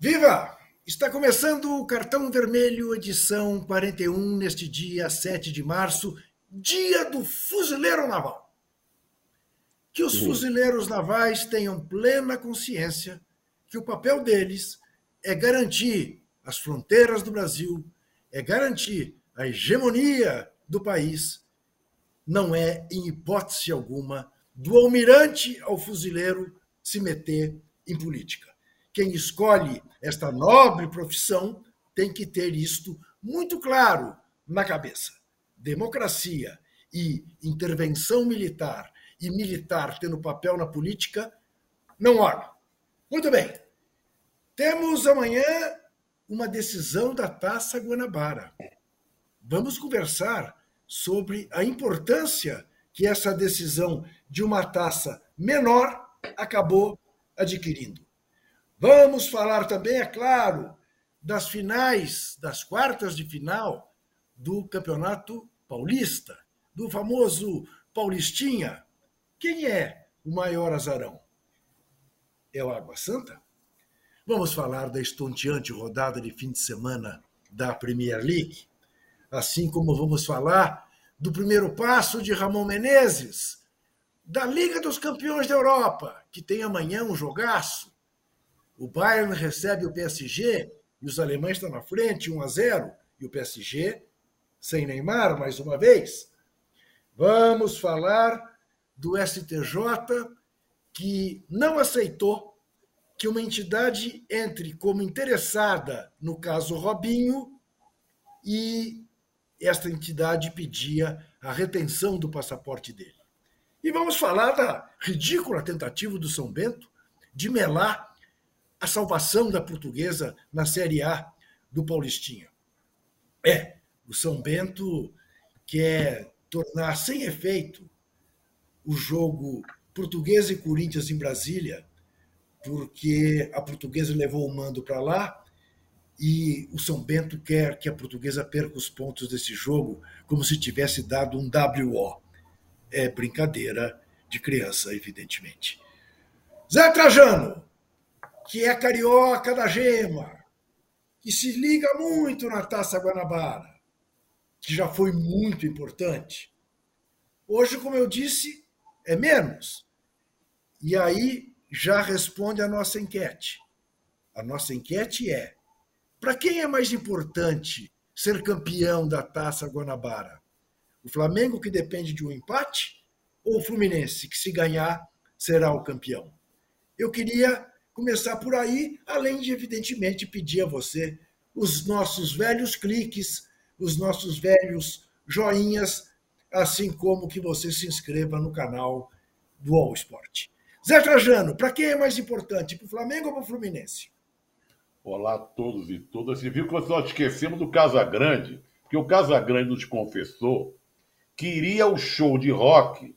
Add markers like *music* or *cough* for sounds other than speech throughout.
Viva! Está começando o Cartão Vermelho, edição 41, neste dia 7 de março, dia do fuzileiro naval. Que os fuzileiros navais tenham plena consciência que o papel deles é garantir as fronteiras do Brasil, é garantir a hegemonia do país, não é, em hipótese alguma, do almirante ao fuzileiro se meter em política quem escolhe esta nobre profissão tem que ter isto muito claro na cabeça. Democracia e intervenção militar e militar tendo papel na política não ornam. Muito bem. Temos amanhã uma decisão da Taça Guanabara. Vamos conversar sobre a importância que essa decisão de uma taça menor acabou adquirindo. Vamos falar também, é claro, das finais, das quartas de final do Campeonato Paulista, do famoso Paulistinha. Quem é o maior azarão? É o Água Santa? Vamos falar da estonteante rodada de fim de semana da Premier League, assim como vamos falar do primeiro passo de Ramon Menezes, da Liga dos Campeões da Europa, que tem amanhã um jogaço o Bayern recebe o PSG e os alemães estão na frente, 1 a 0, e o PSG sem Neymar mais uma vez. Vamos falar do STJ que não aceitou que uma entidade entre como interessada no caso Robinho e esta entidade pedia a retenção do passaporte dele. E vamos falar da ridícula tentativa do São Bento de melar a salvação da portuguesa na Série A do Paulistinha. É, o São Bento quer tornar sem efeito o jogo Portuguesa e Corinthians em Brasília, porque a portuguesa levou o mando para lá e o São Bento quer que a portuguesa perca os pontos desse jogo como se tivesse dado um WO. É brincadeira de criança, evidentemente. Zé Trajano, que é carioca da gema, que se liga muito na Taça Guanabara, que já foi muito importante. Hoje, como eu disse, é menos. E aí já responde a nossa enquete. A nossa enquete é: para quem é mais importante ser campeão da Taça Guanabara? O Flamengo, que depende de um empate, ou o Fluminense, que se ganhar será o campeão? Eu queria começar por aí, além de, evidentemente, pedir a você os nossos velhos cliques, os nossos velhos joinhas, assim como que você se inscreva no canal do All Sport. Zé Trajano, para quem é mais importante, para o Flamengo ou para o Fluminense? Olá a todos e todas. Você viu que nós esquecemos do Casagrande, porque o Casagrande nos confessou que iria ao show de rock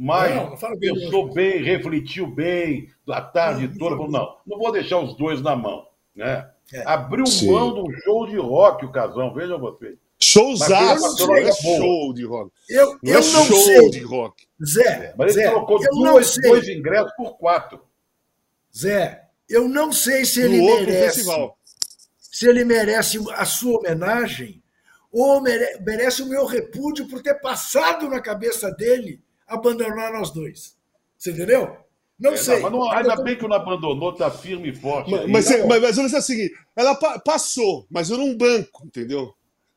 mas não, não pensou bem, refletiu bem, a tarde não, toda, falou, não, não vou deixar os dois na mão. Né? É. Abriu Sim. mão de um show de rock, o Casão, vejam vocês. Showzaço, é show de rock. Eu não, eu é não show sei. de rock. Zé, é, mas Zé, ele trocou duas, dois ingressos por quatro. Zé, eu não sei se ele no merece. Se ele merece a sua homenagem ou merece o meu repúdio por ter passado na cabeça dele abandonar nós dois. Você entendeu? Não é, sei. Não, mas não, ainda bem que não abandonou, tá firme e forte. Mas, mas, tá mas, mas olha assim, ela pa passou, mas eu não banco, entendeu?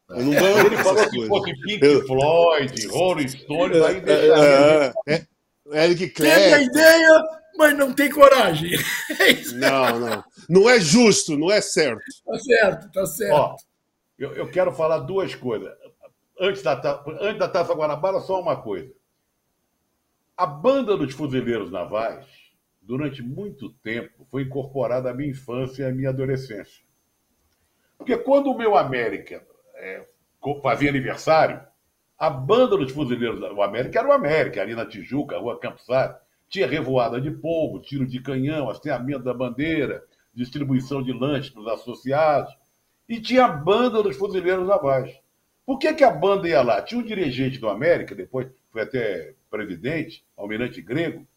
Eu não banco. Ele falou que fosse Pink eu... Floyd, Rolling Stones, é, aí deixaria. É, é, é, Eric Clapton. Tem a ideia, mas não tem coragem. *laughs* É não, não. Não é justo, não é certo. Tá certo, tá certo. Ó, eu, eu quero falar duas coisas. Antes da, antes da Taça Guanabara, só uma coisa. A banda dos fuzileiros navais, durante muito tempo, foi incorporada à minha infância e à minha adolescência. Porque quando o meu América é, fazia aniversário, a banda dos fuzileiros, o América era o América, ali na Tijuca, rua Campos Sá, tinha revoada de pombo, tiro de canhão, hasteamento da bandeira, distribuição de lanches para os associados, e tinha a banda dos fuzileiros navais. Por que, que a banda ia lá? Tinha um dirigente do América, depois foi até presidente, almirante grego,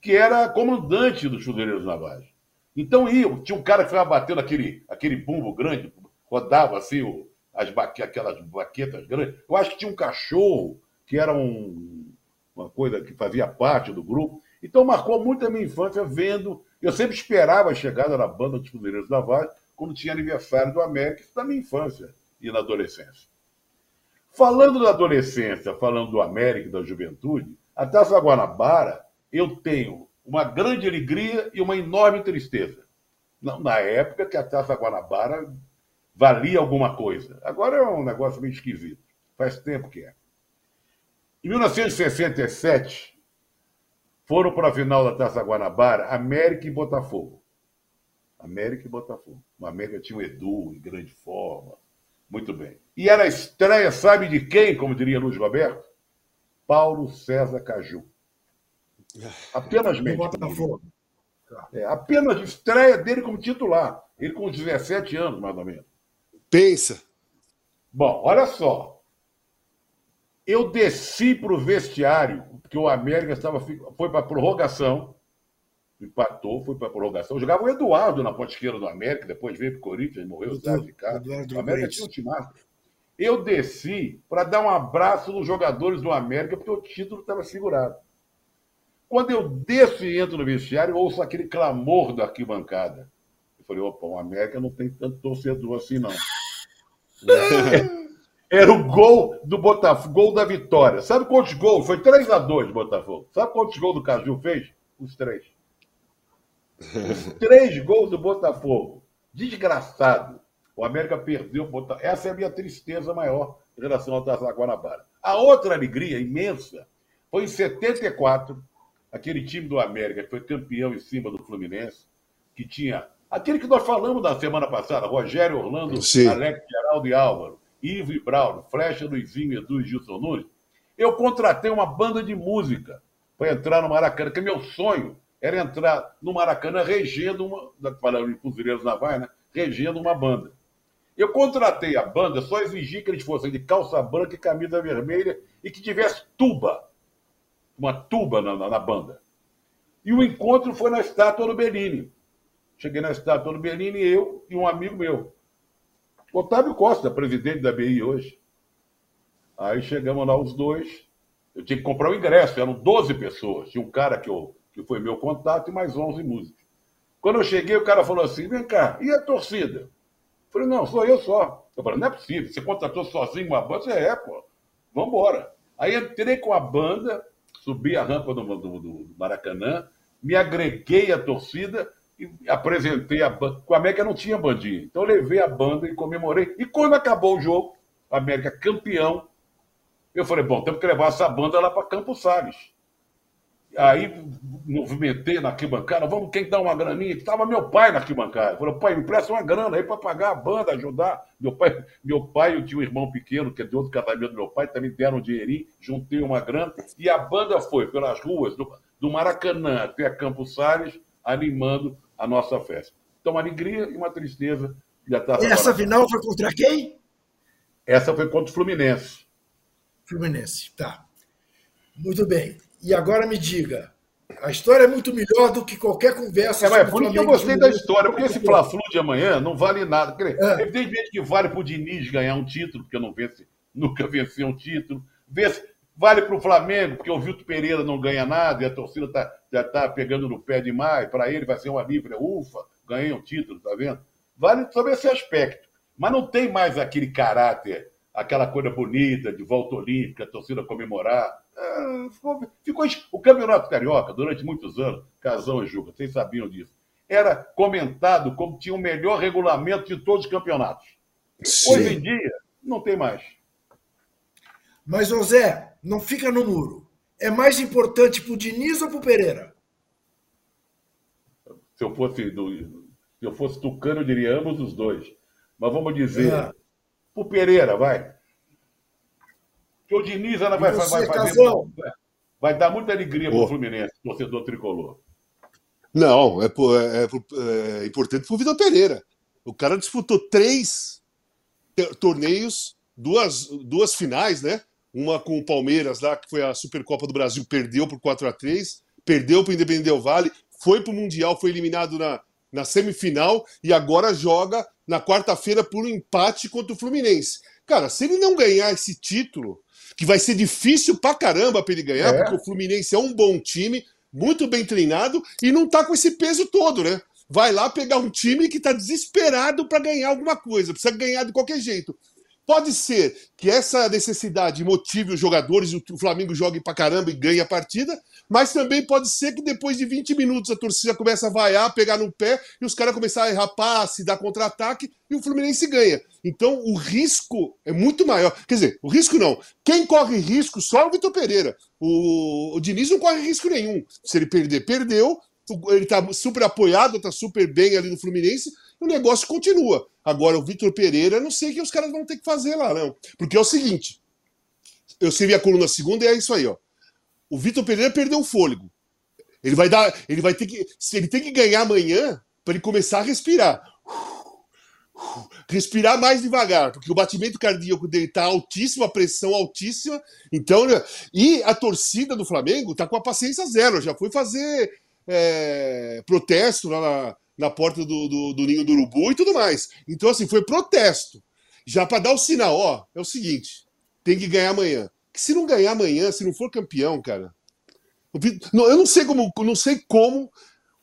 que era comandante dos fuzileiros navais. Então ia, tinha um cara que ficava batendo aquele, aquele bumbo grande, rodava assim o, as baque, aquelas baquetas grandes. Eu acho que tinha um cachorro que era um, uma coisa que fazia parte do grupo. Então marcou muito a minha infância vendo. Eu sempre esperava a chegada da banda dos Fuzileiros da Vaz quando tinha aniversário do América, da minha infância e na adolescência. Falando da adolescência, falando do América e da juventude, a Taça Guanabara, eu tenho uma grande alegria e uma enorme tristeza. Na época que a Taça Guanabara valia alguma coisa. Agora é um negócio meio esquisito. Faz tempo que é. Em 1967, foram para a final da Taça Guanabara América e Botafogo. América e Botafogo. O América tinha o Edu em grande forma. Muito bem. E era a estreia, sabe de quem, como diria Luiz Roberto? Paulo César Caju. Apenas mente. Botafogo. É, apenas estreia dele como titular. Ele com 17 anos, mais ou menos. Pensa. Bom, olha só. Eu desci para o vestiário, porque o América estava, foi para a prorrogação, empatou, foi para a prorrogação. Jogava o Eduardo na ponta esquerda do América, depois veio para o Corinthians, morreu de cara. O América tinha um timaço. Eu desci para dar um abraço nos jogadores do América, porque o título estava segurado. Quando eu desço e entro no vestiário, eu ouço aquele clamor da arquibancada. Eu falei, opa, o América não tem tanto torcedor assim, não. *laughs* Era o gol do Botafogo, gol da vitória. Sabe quantos gols? Foi 3 a 2 Botafogo. Sabe quantos gols do Caju fez? Os três. Os *laughs* três gols do Botafogo. Desgraçado. O América perdeu. Essa é a minha tristeza maior em relação ao Taça Guanabara. A outra alegria imensa foi em 74, aquele time do América que foi campeão em cima do Fluminense, que tinha Aquele que nós falamos na semana passada, Rogério Orlando, Sim. Alex Geraldo e Álvaro, Ivo e Braulio, Flecha, Luizinho, Edu e Gilson Nunes, eu contratei uma banda de música para entrar no Maracanã, que meu sonho era entrar no Maracanã regendo uma, falando em Fuzileiros Navais, né? Regendo uma banda. Eu contratei a banda, só exigi que eles fossem de calça branca e camisa vermelha e que tivesse tuba, uma tuba na, na, na banda. E o encontro foi na estátua do Bellini. Cheguei na estátua do Bellini, eu e um amigo meu. Otávio Costa, presidente da BI hoje. Aí chegamos lá os dois. Eu tinha que comprar o ingresso, eram 12 pessoas. Tinha um cara que, eu, que foi meu contato e mais 11 músicos. Quando eu cheguei, o cara falou assim: vem cá, e a torcida? Eu falei: não, sou eu só. Eu falei: não é possível, você contratou sozinho uma banda? Você é, pô, vambora. Aí entrei com a banda, subi a rampa do, do, do Maracanã, me agreguei à torcida e apresentei a banda. O América não tinha bandinha. Então levei a banda e comemorei. E quando acabou o jogo, o América campeão, eu falei, bom, temos que levar essa banda lá para Campos Salles. Aí movimentei na arquibancada, vamos, quem dá uma graninha? Estava meu pai na arquibancada. Falou, pai, me presta uma grana aí para pagar a banda, ajudar. Meu pai, meu pai, eu tinha um irmão pequeno, que é de outro casamento do meu pai, também deram um dinheirinho, juntei uma grana, e a banda foi pelas ruas do, do Maracanã até Campos Salles, animando a nossa festa. Então, uma alegria e uma tristeza. Já tá Essa final foi contra quem? Essa foi contra o Fluminense. Fluminense, tá. Muito bem. E agora me diga, a história é muito melhor do que qualquer conversa. É, mas por isso que eu gostei da história, porque esse Fla-Flu de amanhã não vale nada. É. Evidentemente que vale para o Diniz ganhar um título, porque eu não vence, nunca venceu um título. Vale para o Flamengo, porque o Vitor Pereira não ganha nada e a torcida está já está pegando no pé demais, para ele vai ser uma livre, ufa, ganhei um título, tá vendo? Vale sobre esse aspecto. Mas não tem mais aquele caráter, aquela coisa bonita de volta olímpica, a torcida comemorar. É, ficou, ficou, o Campeonato Carioca, durante muitos anos, Casão e Juca, vocês sabiam disso, era comentado como tinha o melhor regulamento de todos os campeonatos. Sim. Hoje em dia, não tem mais. Mas, José, não fica no muro é mais importante para o Diniz ou para o Pereira? Se eu fosse do, se eu fosse tucano, eu diria ambos os dois. Mas vamos dizer, é. para o Pereira, vai. Que o Diniz ela vai, você, vai, fazer, vai dar muita alegria para o Fluminense, torcedor tricolor. Não, é, é, é, é importante para o Vitor Pereira. O cara disputou três torneios, duas, duas finais, né? uma com o Palmeiras lá, que foi a Supercopa do Brasil, perdeu por 4 a 3 perdeu para o Independente Del Vale, foi para o Mundial, foi eliminado na, na semifinal e agora joga na quarta-feira por um empate contra o Fluminense. Cara, se ele não ganhar esse título, que vai ser difícil pra caramba pra ele ganhar, é. porque o Fluminense é um bom time, muito bem treinado e não tá com esse peso todo, né? Vai lá pegar um time que tá desesperado para ganhar alguma coisa, precisa ganhar de qualquer jeito. Pode ser que essa necessidade motive os jogadores e o Flamengo jogue pra caramba e ganhe a partida, mas também pode ser que depois de 20 minutos a torcida começa a vaiar, pegar no pé e os caras começarem a errar passe, dar contra-ataque e o Fluminense ganha. Então o risco é muito maior. Quer dizer, o risco não. Quem corre risco só é o Vitor Pereira. O, o Diniz não corre risco nenhum. Se ele perder, perdeu. Ele tá super apoiado, tá super bem ali no Fluminense o negócio continua. Agora, o Vitor Pereira, não sei o que os caras vão ter que fazer lá, não. Porque é o seguinte: eu escrevi a coluna segunda e é isso aí, ó. O Vitor Pereira perdeu o fôlego. Ele vai dar. Ele vai ter que. Ele tem que ganhar amanhã para ele começar a respirar. Respirar mais devagar, porque o batimento cardíaco dele está altíssimo, a pressão altíssima. Então, né, e a torcida do Flamengo está com a paciência zero. Já foi fazer é, protesto lá na, na porta do, do, do, ninho do urubu e tudo mais. Então, assim, foi protesto. Já para dar o sinal, ó, é o seguinte: tem que ganhar amanhã. Que se não ganhar amanhã, se não for campeão, cara. Eu não sei como, não sei como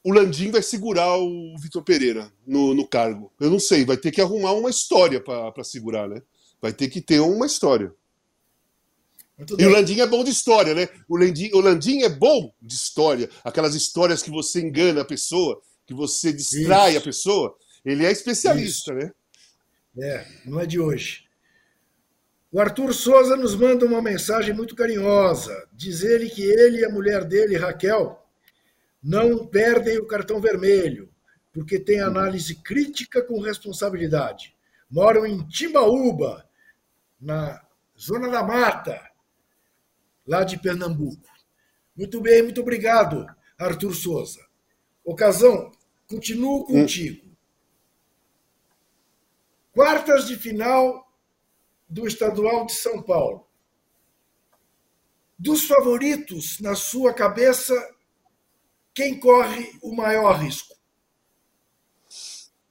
o Landim vai segurar o Vitor Pereira no, no, cargo. Eu não sei, vai ter que arrumar uma história para segurar, né? Vai ter que ter uma história. E o Landim é bom de história, né? O Landim, o Landim é bom de história. Aquelas histórias que você engana a pessoa que você distrai Isso. a pessoa, ele é especialista, Isso. né? É, não é de hoje. O Arthur Souza nos manda uma mensagem muito carinhosa. Diz ele que ele e a mulher dele, Raquel, não perdem o cartão vermelho, porque tem análise crítica com responsabilidade. Moram em Timbaúba, na Zona da Mata, lá de Pernambuco. Muito bem, muito obrigado, Arthur Souza. Ocasão, Continuo contigo. Hum. Quartas de final do Estadual de São Paulo. Dos favoritos, na sua cabeça, quem corre o maior risco?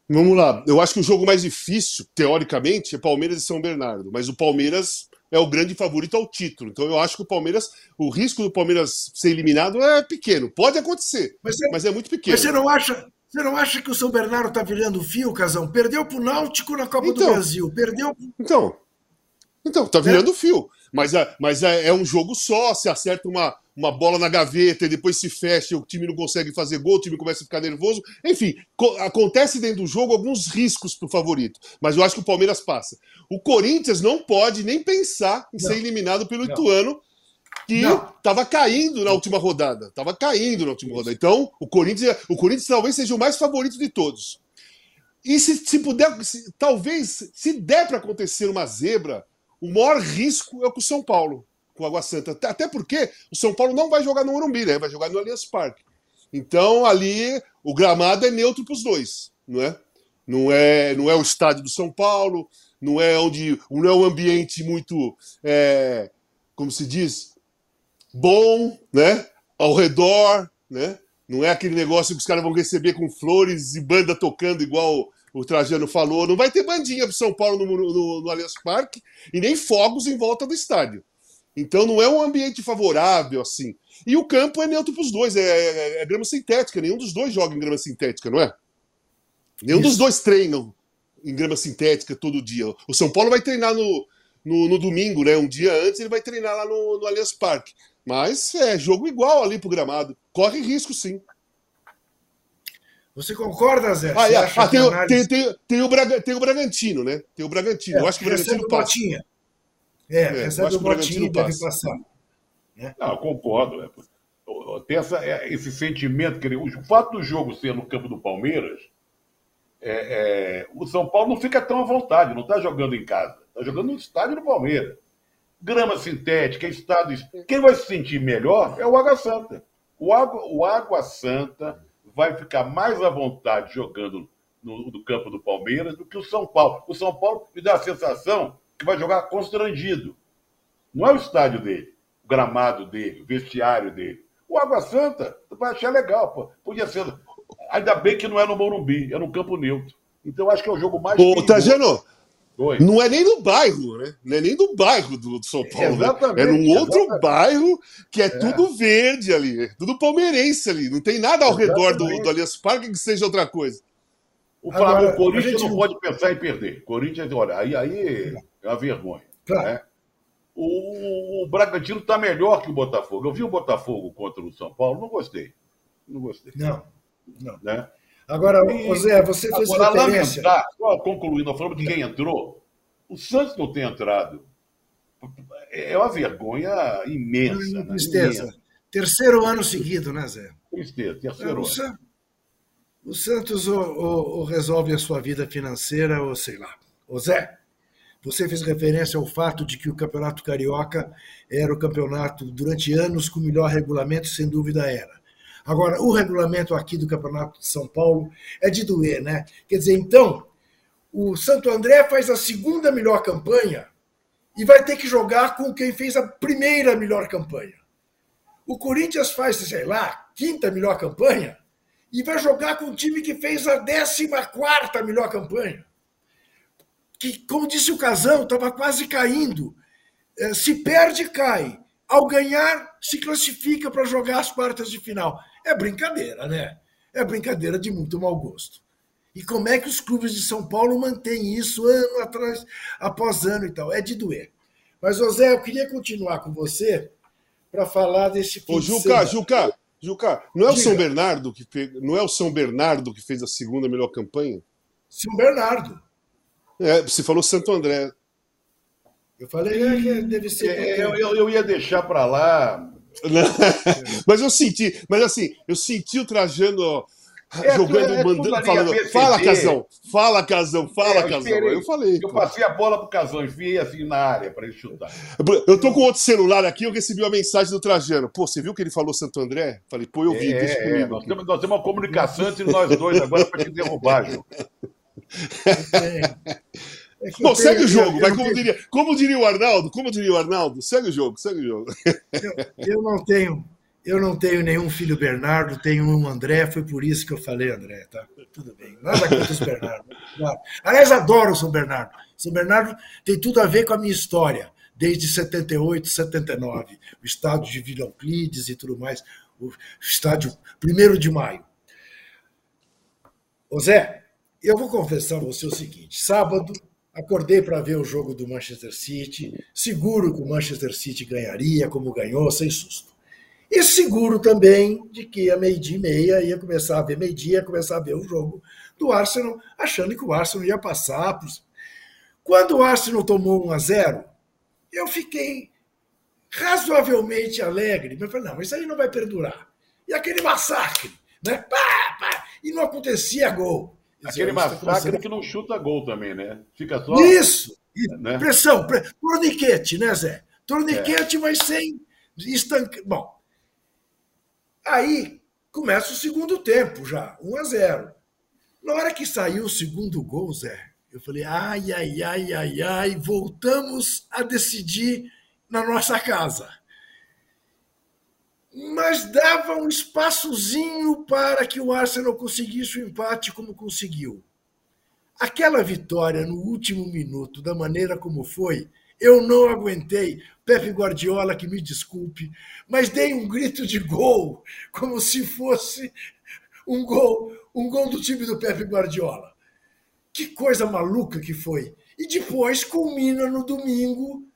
Vamos lá. Eu acho que o jogo mais difícil, teoricamente, é Palmeiras e São Bernardo. Mas o Palmeiras é o grande favorito ao título. Então eu acho que o Palmeiras, o risco do Palmeiras ser eliminado é pequeno. Pode acontecer, mas, é, mas é muito pequeno. Mas você não acha, você não acha que o São Bernardo está virando fio, Casão? Perdeu para o Náutico na Copa então, do Brasil. Perdeu. Então, então tá virando é. fio. Mas, é, mas é, é, um jogo só. Se acerta uma, uma bola na gaveta e depois se fecha, o time não consegue fazer gol, o time começa a ficar nervoso. Enfim, acontece dentro do jogo alguns riscos para o favorito. Mas eu acho que o Palmeiras passa. O Corinthians não pode nem pensar em não. ser eliminado pelo não. Ituano que estava caindo na última rodada. Estava caindo na última rodada. Então, o Corinthians, o Corinthians talvez seja o mais favorito de todos. E se, se puder, se, talvez, se der para acontecer uma zebra, o maior risco é o com o São Paulo, com o Água Santa. Até porque o São Paulo não vai jogar no Morumbi, né? Vai jogar no Allianz Parque. Então, ali, o gramado é neutro para os dois, não é? Não é, não é o estádio do São Paulo, não é onde não é um ambiente muito, é, como se diz, bom, né? Ao redor, né? Não é aquele negócio que os caras vão receber com flores e banda tocando igual o Trajano falou. Não vai ter bandinha para São Paulo no, no, no Allianz Parque e nem fogos em volta do estádio. Então não é um ambiente favorável assim. E o campo é neutro para os dois, é, é, é, grama sintética. Nenhum dos dois joga em grama sintética, não é? Nenhum Isso. dos dois treinam em grama sintética todo dia. O São Paulo vai treinar no, no, no domingo, né? Um dia antes ele vai treinar lá no, no Allianz Parque. Mas é jogo igual ali pro gramado. Corre risco, sim. Você concorda, Zé? Ah, é. ah tem, análise... tem, tem, tem, o Braga, tem o Bragantino, né? Tem o Bragantino. É, eu acho que o Bragantino passa. Botinha. É, é recebe o Botinha deve passa. passar. É. Não, eu concordo. É. Tem essa, é, esse sentimento, que o fato do jogo ser no campo do Palmeiras, é, o São Paulo não fica tão à vontade, não está jogando em casa, está jogando no estádio do Palmeiras grama sintética, estado. Quem vai se sentir melhor é o Água Santa. O Água, o Água Santa vai ficar mais à vontade jogando no, no, campo do Palmeiras do que o São Paulo. O São Paulo me dá a sensação que vai jogar constrangido. Não é o estádio dele, o gramado dele, o vestiário dele. O Água Santa, vai achar legal, pô. Podia ser Ainda bem que não é no Morumbi, é no campo neutro. Então acho que é o jogo mais. Ô, Trajano, Oi. Não é nem no bairro, né? Não é nem do bairro do, do São Paulo. Né? É num outro exatamente. bairro que é, é, tudo verde ali, é tudo palmeirense ali. Não tem nada ao exatamente. redor do, do Allianz Parque que seja outra coisa. O, Agora, o Corinthians gente... não pode pensar em perder. Corinthians, olha, aí, aí é uma vergonha. Claro. Né? O, o Bragantino está melhor que o Botafogo. Eu vi o Botafogo contra o São Paulo, não gostei. Não gostei. Não. não. Né? Agora, e, Zé, você fez agora, referência... Lamentar, só concluindo, falando de quem entrou, o Santos não tem entrado. É uma vergonha imensa. Né? Tristeza. Imensa. Terceiro ano seguido, né, Zé? Tristeza, terceiro ano. O Santos ou, ou, ou, resolve a sua vida financeira, ou sei lá. Ô Zé, você fez referência ao fato de que o Campeonato Carioca era o campeonato durante anos com o melhor regulamento, sem dúvida era. Agora, o regulamento aqui do Campeonato de São Paulo é de doer, né? Quer dizer, então, o Santo André faz a segunda melhor campanha e vai ter que jogar com quem fez a primeira melhor campanha. O Corinthians faz, sei lá, quinta melhor campanha e vai jogar com o time que fez a décima quarta melhor campanha. Que, como disse o Casão, estava quase caindo. É, se perde, cai. Ao ganhar, se classifica para jogar as quartas de final. É brincadeira, né? É brincadeira de muito mau gosto. E como é que os clubes de São Paulo mantêm isso ano atrás, após ano e tal? É de doer. Mas, José, eu queria continuar com você para falar desse fim Ô, Juca, de Juca, Juca, não é Diga. o São Bernardo que fez, não é o São Bernardo que fez a segunda melhor campanha? São Bernardo. É, você falou Santo André. Eu falei é, que deve ser. É, eu, eu, eu ia deixar para lá *laughs* mas eu senti, mas assim, eu senti o Trajano é, jogando, é, mandando, falando, fala Casão, fala Casão, fala é, Casão. Eu, eu falei. Eu passei a bola pro Casão, enfiei assim na área para ele chutar. Eu tô com outro celular aqui, eu recebi uma mensagem do Trajano. Pô, você viu que ele falou Santo André? Falei, pô, eu vi, é, deixa comigo. Nós temos, nós temos uma comunicação entre nós dois agora para te derrubar, *laughs* João. É Bom, segue o jogo, vai, como, diria, como diria o Arnaldo, como diria o Arnaldo, segue o jogo, segue o jogo. Eu, eu, não tenho, eu não tenho nenhum filho Bernardo, tenho um André, foi por isso que eu falei André, tá? Tudo bem, nada contra os Bernardo. Aliás, adoro o São Bernardo. São Bernardo tem tudo a ver com a minha história, desde 78, 79, o estádio de Vila Euclides e tudo mais, o estádio 1 de maio. Ô Zé, eu vou confessar a você o seguinte: sábado Acordei para ver o jogo do Manchester City, seguro que o Manchester City ganharia, como ganhou, sem susto. E seguro também de que a meio-dia e meia ia começar a ver meio-dia, começar a ver o jogo do Arsenal, achando que o Arsenal ia passar. Quando o Arsenal tomou 1 a 0, eu fiquei razoavelmente alegre, mas falei, não, isso aí não vai perdurar. E aquele massacre, né? Pá, pá, e não acontecia gol. Aquele massacre que não chuta gol também, né? Fica só. Isso! Né? Pressão, pre... torniquete, né, Zé? Torniquete, é. mas sem estanque. Bom, aí começa o segundo tempo já, 1 a 0. Na hora que saiu o segundo gol, Zé, eu falei: ai, ai, ai, ai, ai, voltamos a decidir na nossa casa mas dava um espaçozinho para que o Arsenal conseguisse o empate como conseguiu. Aquela vitória no último minuto, da maneira como foi, eu não aguentei. Pepe Guardiola, que me desculpe, mas dei um grito de gol, como se fosse um gol, um gol do time do Pepe Guardiola. Que coisa maluca que foi. E depois culmina no domingo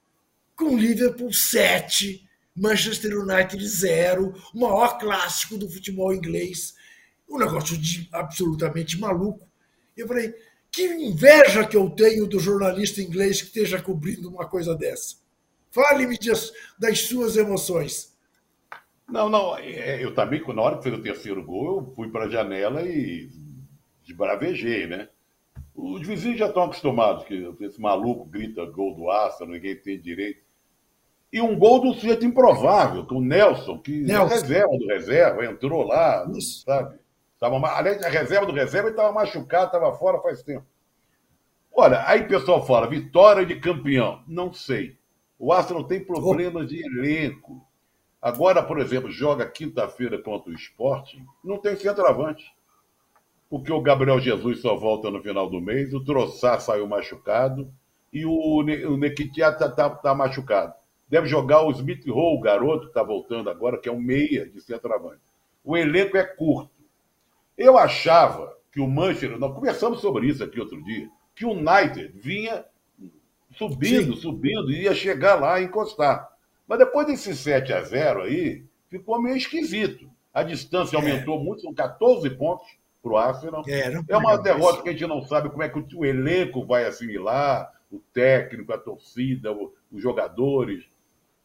com Liverpool 7, Manchester United zero, o maior clássico do futebol inglês. Um negócio de absolutamente maluco. Eu falei, que inveja que eu tenho do jornalista inglês que esteja cobrindo uma coisa dessa. Fale-me das suas emoções. Não, não, é, eu também, na hora que fez o terceiro gol, eu fui para a janela e desbravejei, né? Os vizinhos já estão acostumados que esse maluco grita gol do Arsenal, ninguém tem direito. E um gol do sujeito improvável, com o Nelson, que é Nelson. reserva do reserva, entrou lá, Isso. sabe? Tava, além a reserva do reserva, ele estava machucado, estava fora faz tempo. Olha, aí o pessoal fala, vitória de campeão. Não sei. O Arsenal tem problemas de elenco. Agora, por exemplo, joga quinta-feira contra o Sporting, não tem centroavante. porque o Gabriel Jesus só volta no final do mês, o Troçar saiu machucado e o, ne o está tá, tá machucado. Deve jogar o Smith Rowe, o garoto que está voltando agora, que é um meia de centroavante. O elenco é curto. Eu achava que o Manchester, nós conversamos sobre isso aqui outro dia, que o United vinha subindo, Sim. subindo, e ia chegar lá e encostar. Mas depois desse 7 a 0 aí, ficou meio esquisito. A distância é. aumentou muito, são 14 pontos para o Arsenal. É, é uma derrota isso. que a gente não sabe como é que o, o, elenco vai assimilar, o técnico, a torcida, o, os jogadores.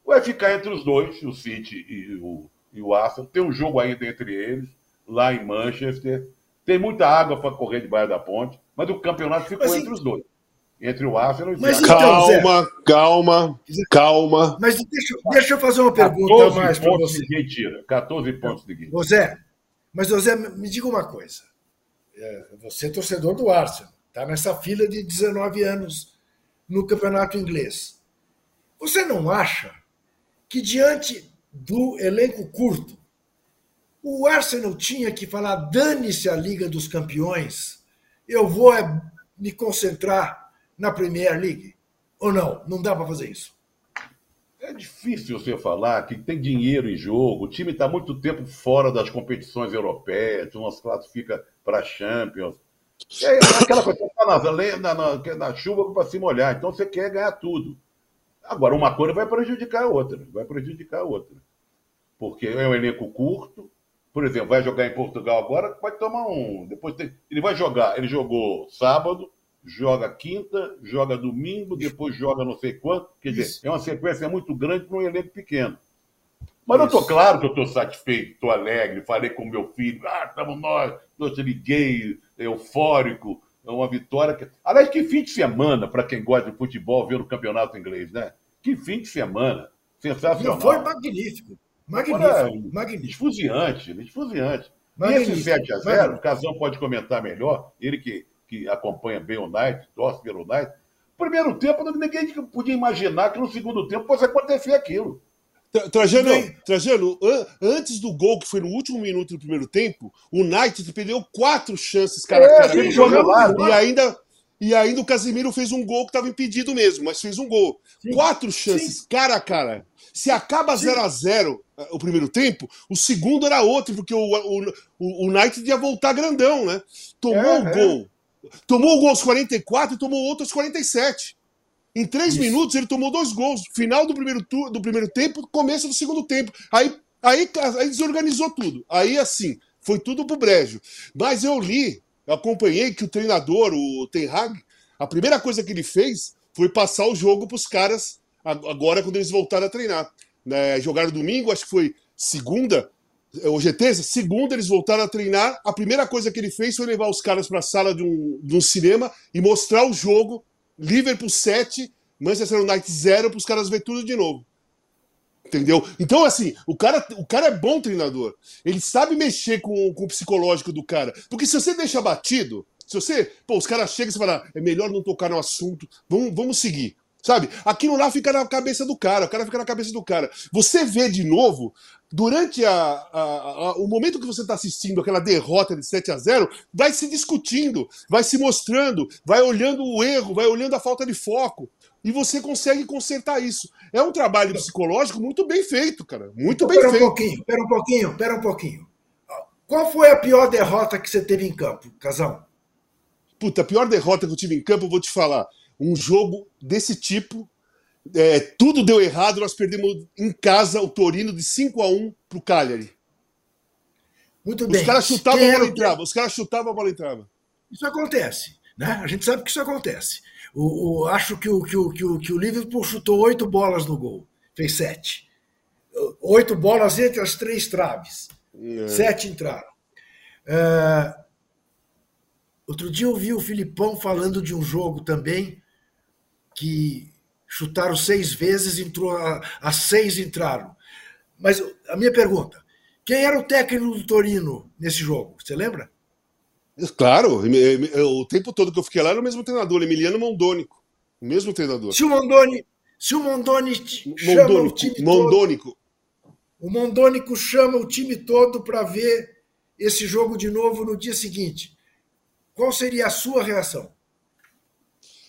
Vai ficar entre os dois, o City e o, e o Arsenal. Tem um jogo ainda entre eles, lá em Manchester. Tem muita água para correr debaixo da ponte, mas o campeonato ficou mas, entre os dois. Entre o Arsenal e o Mas então, calma, Zé, calma, calma. Mas deixa, deixa eu fazer uma pergunta mais para você. Ninguém tira. 14 pontos de guia. Zé, mas Zé, me diga uma coisa. É, você é torcedor do Arsenal, está nessa fila de 19 anos no campeonato inglês. Você não acha que diante do elenco curto, o Arsenal tinha que falar: dane-se a Liga dos Campeões, eu vou é me concentrar na Premier League? Ou não? Não dá para fazer isso? É difícil você falar que tem dinheiro em jogo, o time está muito tempo fora das competições europeias, não se classifica para Champions. É aquela coisa, tá na, na, na, na chuva para se molhar, então você quer ganhar tudo. Agora, uma coisa vai prejudicar a outra, vai prejudicar a outra. Porque é um elenco curto, por exemplo, vai jogar em Portugal agora, pode tomar um. Depois tem, ele vai jogar, ele jogou sábado, joga quinta, joga domingo, depois joga não sei quanto. Quer dizer, Isso. é uma sequência muito grande para um elenco pequeno. Mas Isso. eu estou claro que eu estou satisfeito, estou alegre, falei com meu filho, ah, estamos nós, eu te liguei, eufórico, uma vitória. Que... Aliás, que fim de semana para quem gosta de futebol ver o campeonato inglês, né? Que fim de semana. Sensacional. Não, foi magnífico. Magnífico. magnífico. Esfuziante, esfuziante. E esse 7 a 0 o Casão pode comentar melhor, ele que que acompanha bem o Knight, torce pelo Knight. Primeiro tempo, ninguém podia imaginar que no segundo tempo fosse acontecer aquilo. Trajano, Trajano, antes do gol, que foi no último minuto do primeiro tempo, o Knight perdeu quatro chances cara a cara. É, lá, e, ainda, e ainda o Casemiro fez um gol que estava impedido mesmo, mas fez um gol. Sim. Quatro chances Sim. cara a cara. Se acaba 0 a 0 eh, o primeiro tempo, o segundo era outro, porque o, o, o, Knight ia voltar grandão, né? Tomou é, o é. gol. Tomou o gol aos 44 e tomou outro aos 47. Em três Isso. minutos ele tomou dois gols. Final do primeiro, tu, do primeiro tempo, começo do segundo tempo. Aí, aí, aí desorganizou tudo. Aí assim, foi tudo pro brejo. Mas eu li, acompanhei que o treinador, o Ten Hag, a primeira coisa que ele fez foi passar o jogo pros caras agora quando eles voltaram a treinar. Né, jogaram domingo, acho que foi segunda, Hoje é terça, segunda eles voltaram a treinar. A primeira coisa que ele fez foi levar os caras para a sala de um, de um cinema e mostrar o jogo. Liverpool 7, Manchester United 0, para os caras ver tudo de novo. Entendeu? Então, assim, o cara, o cara é bom treinador. Ele sabe mexer com, com o psicológico do cara. Porque se você deixa batido, se você. Pô, os caras chegam e você fala, é melhor não tocar no assunto, vamos, vamos seguir. Sabe? Aquilo lá fica na cabeça do cara, o cara fica na cabeça do cara. Você vê de novo, durante a, a, a, o momento que você está assistindo aquela derrota de 7 a 0 vai se discutindo, vai se mostrando, vai olhando o erro, vai olhando a falta de foco. E você consegue consertar isso. É um trabalho psicológico muito bem feito, cara. Muito então, bem pera feito. Um pouquinho, pera um pouquinho, pera um pouquinho. Qual foi a pior derrota que você teve em campo, Casão? Puta, a pior derrota que eu tive em campo, eu vou te falar. Um jogo desse tipo é, tudo deu errado, nós perdemos em casa o Torino de 5 a 1 para o Cagliari. Muito bem. Os caras chutavam a bola entrava, os caras chutavam a bola entrava. Isso acontece, né? A gente sabe que isso acontece. O, o acho que o, que, o, que, o, que o Liverpool chutou oito bolas no gol, fez sete. Oito bolas entre as três traves. É. Sete entraram. É, outro dia eu vi o Filipão falando de um jogo também que chutaram seis vezes, entrou as seis entraram. Mas a minha pergunta: quem era o técnico do Torino nesse jogo? Você lembra? Claro, o tempo todo que eu fiquei lá era o mesmo treinador, Emiliano Mondônico. O mesmo treinador. Se o Mondoni, se o Mondoni chama o time Mondônico. todo. O Mondônico chama o time todo para ver esse jogo de novo no dia seguinte. qual seria a sua reação?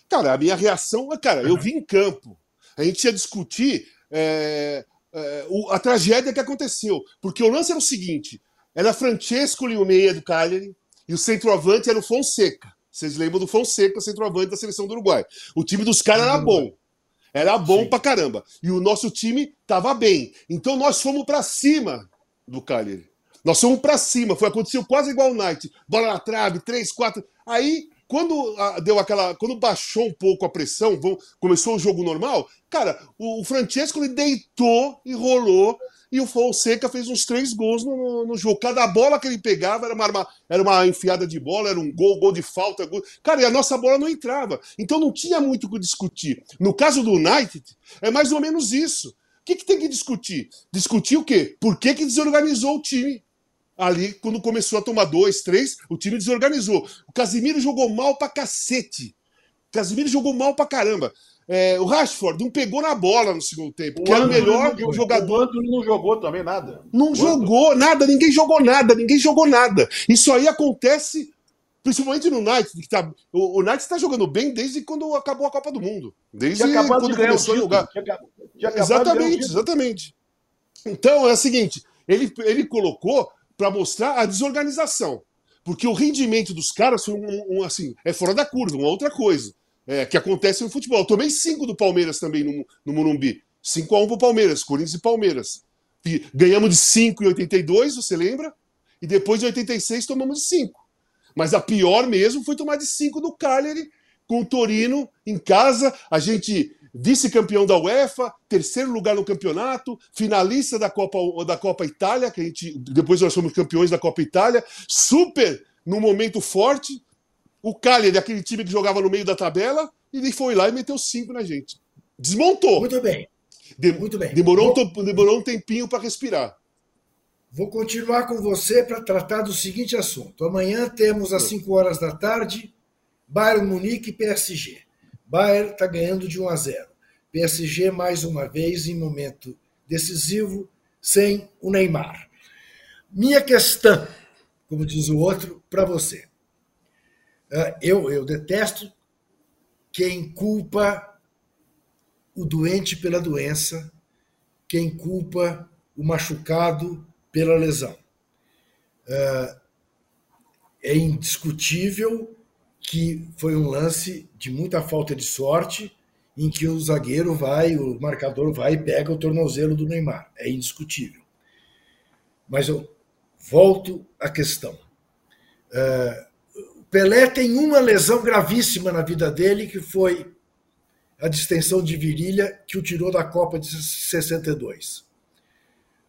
Cara, a minha reação, cara, eu vim em campo. A gente ia discutir é, é, a tragédia que aconteceu. Porque o lance era o seguinte: era Francesco e o meia do Cagliari, e o centroavante era o Fonseca. Vocês lembram do Fonseca, centroavante da seleção do Uruguai. O time dos caras era bom. Era bom Sim. pra caramba. E o nosso time tava bem. Então nós fomos para cima do Cagliari. Nós fomos para cima. Foi aconteceu quase igual o Knight. Bola na trave, três, quatro. Aí quando deu aquela. Quando baixou um pouco a pressão, começou o jogo normal, cara, o, Francesco ele deitou e rolou. E o Fonseca fez uns três gols no, no, no jogo. Cada bola que ele pegava era uma, era uma enfiada de bola, era um gol, gol de falta. Gol... Cara, e a nossa bola não entrava. Então não tinha muito o que discutir. No caso do United, é mais ou menos isso. O que, que tem que discutir? Discutir o quê? Por que, que desorganizou o time? Ali, quando começou a tomar dois, três, o time desorganizou. O Casimiro jogou mal pra cacete. O Casimiro jogou mal pra caramba. É, o Rashford não pegou na bola no segundo tempo, o que era o melhor não, jogador. O Antony não jogou também nada. Não o jogou nada, ninguém jogou nada, ninguém jogou nada. Isso aí acontece principalmente no Knight, que tá, o, o Knight está jogando bem desde quando acabou a Copa do Mundo. Desde quando de começou a jogar. Tinha, tinha exatamente, exatamente. Então é o seguinte, ele, ele colocou para mostrar a desorganização. Porque o rendimento dos caras foi um, um, assim, é fora da curva, uma outra coisa. É, que acontece no futebol. Eu tomei cinco do Palmeiras também no, no Morumbi. 5 a 1 pro Palmeiras, Corinthians e Palmeiras. E ganhamos de 5 em 82, você lembra? E depois de 86 tomamos de 5. Mas a pior mesmo foi tomar de 5 do Cagliari com o Torino em casa. A gente vice-campeão da UEFA, terceiro lugar no campeonato, finalista da Copa, da Copa Itália, que a gente, depois nós fomos campeões da Copa Itália, super no momento forte. O Cagliari, aquele time que jogava no meio da tabela, e ele foi lá e meteu cinco na gente. Desmontou. Muito bem. De, Muito bem. Demorou, Vou... um, demorou um tempinho para respirar. Vou continuar com você para tratar do seguinte assunto. Amanhã temos às 5 horas da tarde Bayern Munique e PSG. Bayern está ganhando de 1 a 0. PSG, mais uma vez, em momento decisivo, sem o Neymar. Minha questão, como diz o outro, para você. Ah, eu, eu detesto quem culpa o doente pela doença, quem culpa o machucado pela lesão. Ah, é indiscutível que foi um lance de muita falta de sorte, em que o zagueiro vai, o marcador vai e pega o tornozelo do Neymar. É indiscutível. Mas eu volto à questão. Uh, Pelé tem uma lesão gravíssima na vida dele, que foi a distensão de virilha que o tirou da Copa de 62.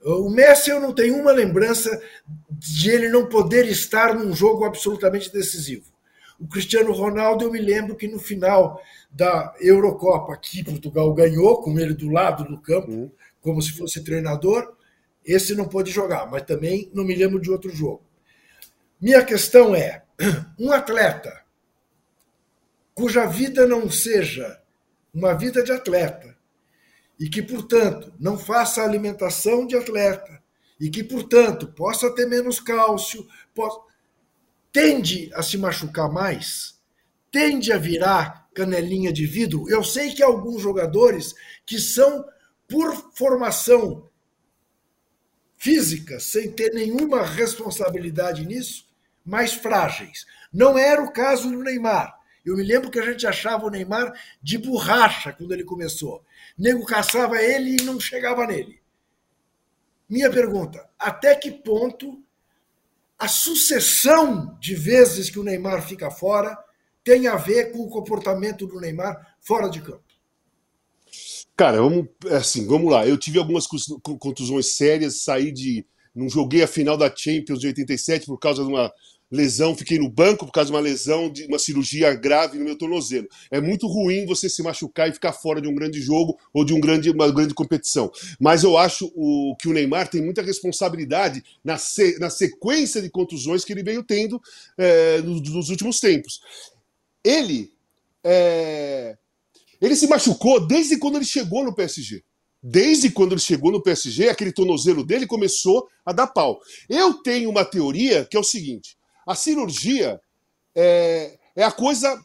O Messi, eu não tenho uma lembrança de ele não poder estar num jogo absolutamente decisivo. O Cristiano Ronaldo, eu me lembro que no final da Eurocopa, que Portugal ganhou, com ele do lado do campo, uhum. como se fosse treinador, esse não pôde jogar, mas também não me lembro de outro jogo. Minha questão é: *clears throat* um atleta cuja vida não seja uma vida de atleta, e que, portanto, não faça alimentação de atleta, e que, portanto, possa ter menos cálcio, possa tende a se machucar mais, tende a virar canelinha de vidro. Eu sei que alguns jogadores que são, por formação física, sem ter nenhuma responsabilidade nisso, mais frágeis. Não era o caso do Neymar. Eu me lembro que a gente achava o Neymar de borracha quando ele começou. Nego caçava ele e não chegava nele. Minha pergunta: até que ponto a sucessão de vezes que o Neymar fica fora tem a ver com o comportamento do Neymar fora de campo. Cara, vamos, é assim, vamos lá. Eu tive algumas contusões sérias, saí de. Não joguei a final da Champions de 87 por causa de uma lesão, fiquei no banco por causa de uma lesão, de uma cirurgia grave no meu tornozelo. É muito ruim você se machucar e ficar fora de um grande jogo ou de um grande, uma grande competição. Mas eu acho o, que o Neymar tem muita responsabilidade na, se, na sequência de contusões que ele veio tendo é, nos, nos, últimos tempos. Ele, é, ele se machucou desde quando ele chegou no PSG. Desde quando ele chegou no PSG, aquele tornozelo dele começou a dar pau. Eu tenho uma teoria que é o seguinte: a cirurgia é, é a coisa.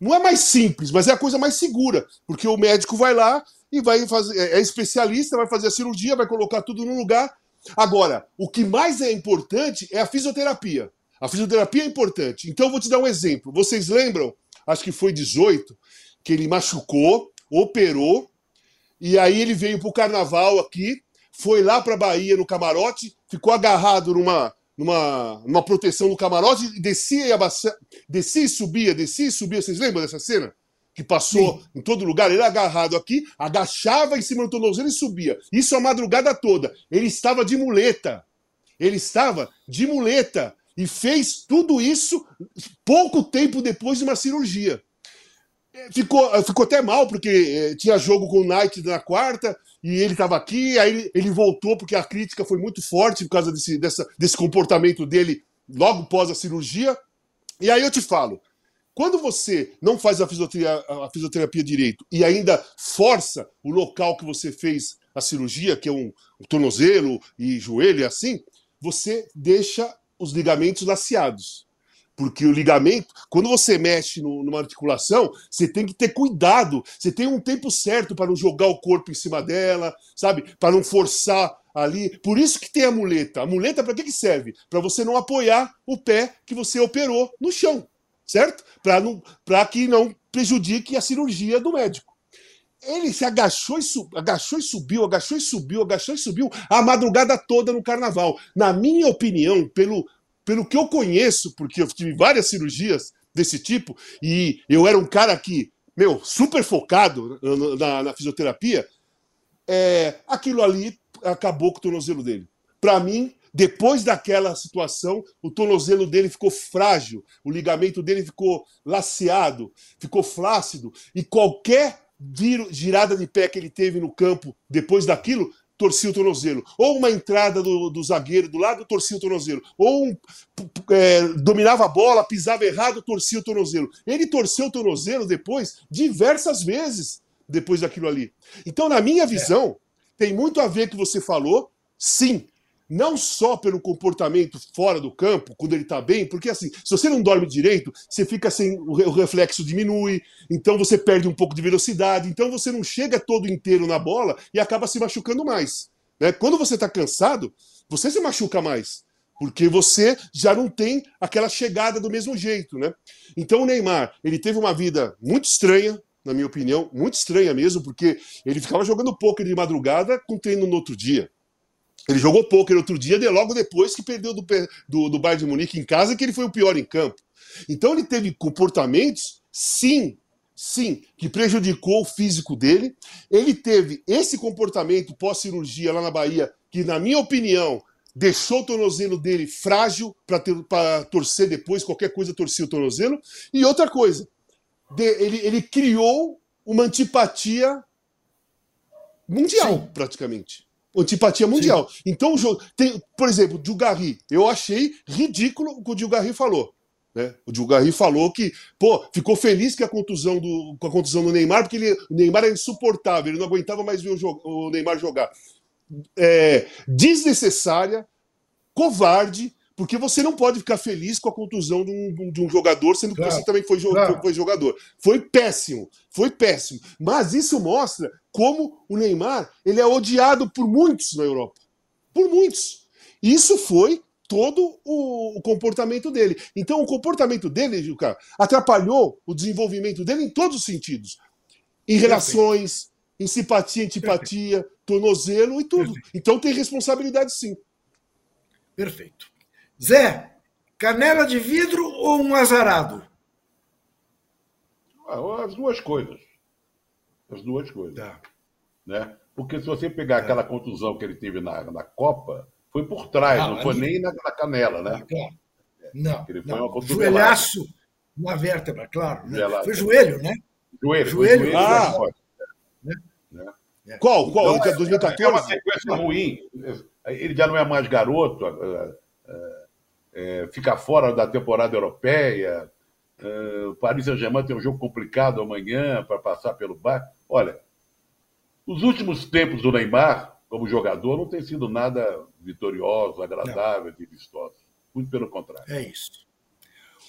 Não é mais simples, mas é a coisa mais segura, porque o médico vai lá e vai fazer. É especialista, vai fazer a cirurgia, vai colocar tudo no lugar. Agora, o que mais é importante é a fisioterapia. A fisioterapia é importante. Então, eu vou te dar um exemplo. Vocês lembram? Acho que foi 18, que ele machucou, operou, e aí ele veio para o carnaval aqui, foi lá para Bahia no camarote, ficou agarrado numa, numa, numa proteção no camarote, descia e, abacia, descia e subia, descia e subia. Vocês lembram dessa cena? Que passou Sim. em todo lugar, ele agarrado aqui, agachava em cima do tornozelo e subia. Isso a madrugada toda. Ele estava de muleta. Ele estava de muleta e fez tudo isso pouco tempo depois de uma cirurgia. Ficou, ficou até mal, porque eh, tinha jogo com o Knight na quarta, e ele estava aqui, aí ele voltou, porque a crítica foi muito forte por causa desse, dessa, desse comportamento dele logo pós a cirurgia. E aí eu te falo, quando você não faz a fisioterapia, a fisioterapia direito e ainda força o local que você fez a cirurgia, que é um, um tornozelo e joelho assim, você deixa os ligamentos laceados. Porque o ligamento, quando você mexe no, numa articulação, você tem que ter cuidado. Você tem um tempo certo para não jogar o corpo em cima dela, sabe? Para não forçar ali. Por isso que tem a muleta. A muleta para que, que serve? Para você não apoiar o pé que você operou no chão, certo? Para que não prejudique a cirurgia do médico. Ele se agachou e, agachou e subiu, agachou e subiu, agachou e subiu a madrugada toda no carnaval. Na minha opinião, pelo, pelo que eu conheço, porque eu tive várias cirurgias desse tipo, e eu era um cara que, meu, super focado na, na fisioterapia, é, aquilo ali acabou com o tornozelo dele. Para mim, depois daquela situação, o tornozelo dele ficou frágil, o ligamento dele ficou laceado, ficou flácido, e qualquer girada de pé que ele teve no campo depois daquilo, torcia o tornozelo. Ou uma entrada do, do zagueiro do lado, torcia o tornozelo. Ou um, é, dominava a bola, pisava errado, torcia o tornozelo. Ele torceu o tornozelo depois, diversas vezes, depois daquilo ali. Então, na minha visão, é. tem muito a ver com o que você falou, sim não só pelo comportamento fora do campo, quando ele está bem, porque assim, se você não dorme direito, você fica sem. O reflexo diminui, então você perde um pouco de velocidade, então você não chega todo inteiro na bola e acaba se machucando mais. Né? Quando você está cansado, você se machuca mais. Porque você já não tem aquela chegada do mesmo jeito, né? Então o Neymar, ele teve uma vida muito estranha, na minha opinião, muito estranha mesmo, porque ele ficava jogando poker de madrugada com treino no outro dia. Ele jogou pôquer outro dia, logo depois que perdeu do, do, do Bayern de Munique em casa, que ele foi o pior em campo. Então ele teve comportamentos, sim, sim, que prejudicou o físico dele. Ele teve esse comportamento pós-cirurgia lá na Bahia, que, na minha opinião, deixou o tornozelo dele frágil para torcer depois, qualquer coisa torcia o tornozelo. E outra coisa, de, ele, ele criou uma antipatia mundial, sim. praticamente antipatia mundial. Sim. Então, o jogo. Tem, por exemplo, o Djugarri. Eu achei ridículo o que o Djugarri falou. Né? O Djugarri falou que, pô, ficou feliz com a contusão do, com a contusão do Neymar, porque ele, o Neymar era insuportável, ele não aguentava mais ver o, o Neymar jogar. É, desnecessária, covarde, porque você não pode ficar feliz com a contusão de um, de um jogador, sendo que claro, você também foi, claro. foi, jogador. Foi péssimo, foi péssimo. Mas isso mostra como o Neymar ele é odiado por muitos na Europa. Por muitos. Isso foi todo o, o, comportamento dele. Então, o comportamento dele, Juca, atrapalhou o desenvolvimento dele em todos os sentidos. Em relações, em simpatia, antipatia, tornozelo e tudo. Então tem responsabilidade sim. Perfeito. Zé, canela de vidro ou um azarado? Ah, as duas coisas. As duas coisas. Tá. Né? Porque se você pegar tá. aquela contusão que ele teve na, na Copa, foi por trás, não, não foi ali... nem na, na, canela, né? Não, ele foi não. Uma joelhaço na vértebra, claro. Né? Foi joelho, né? Joelho. Joelho. joelho ah. Né? Né? Qual? Qual? Então, 2014? É uma sequência ruim. Ele já não é mais garoto é, fica fora da temporada europeia. É, o Paris Saint-Germain tem um jogo complicado amanhã para passar pelo bar. Olha, os últimos tempos do Neymar, como jogador, não tem sido nada vitorioso, agradável, e vistoso. Muito pelo contrário. É isso.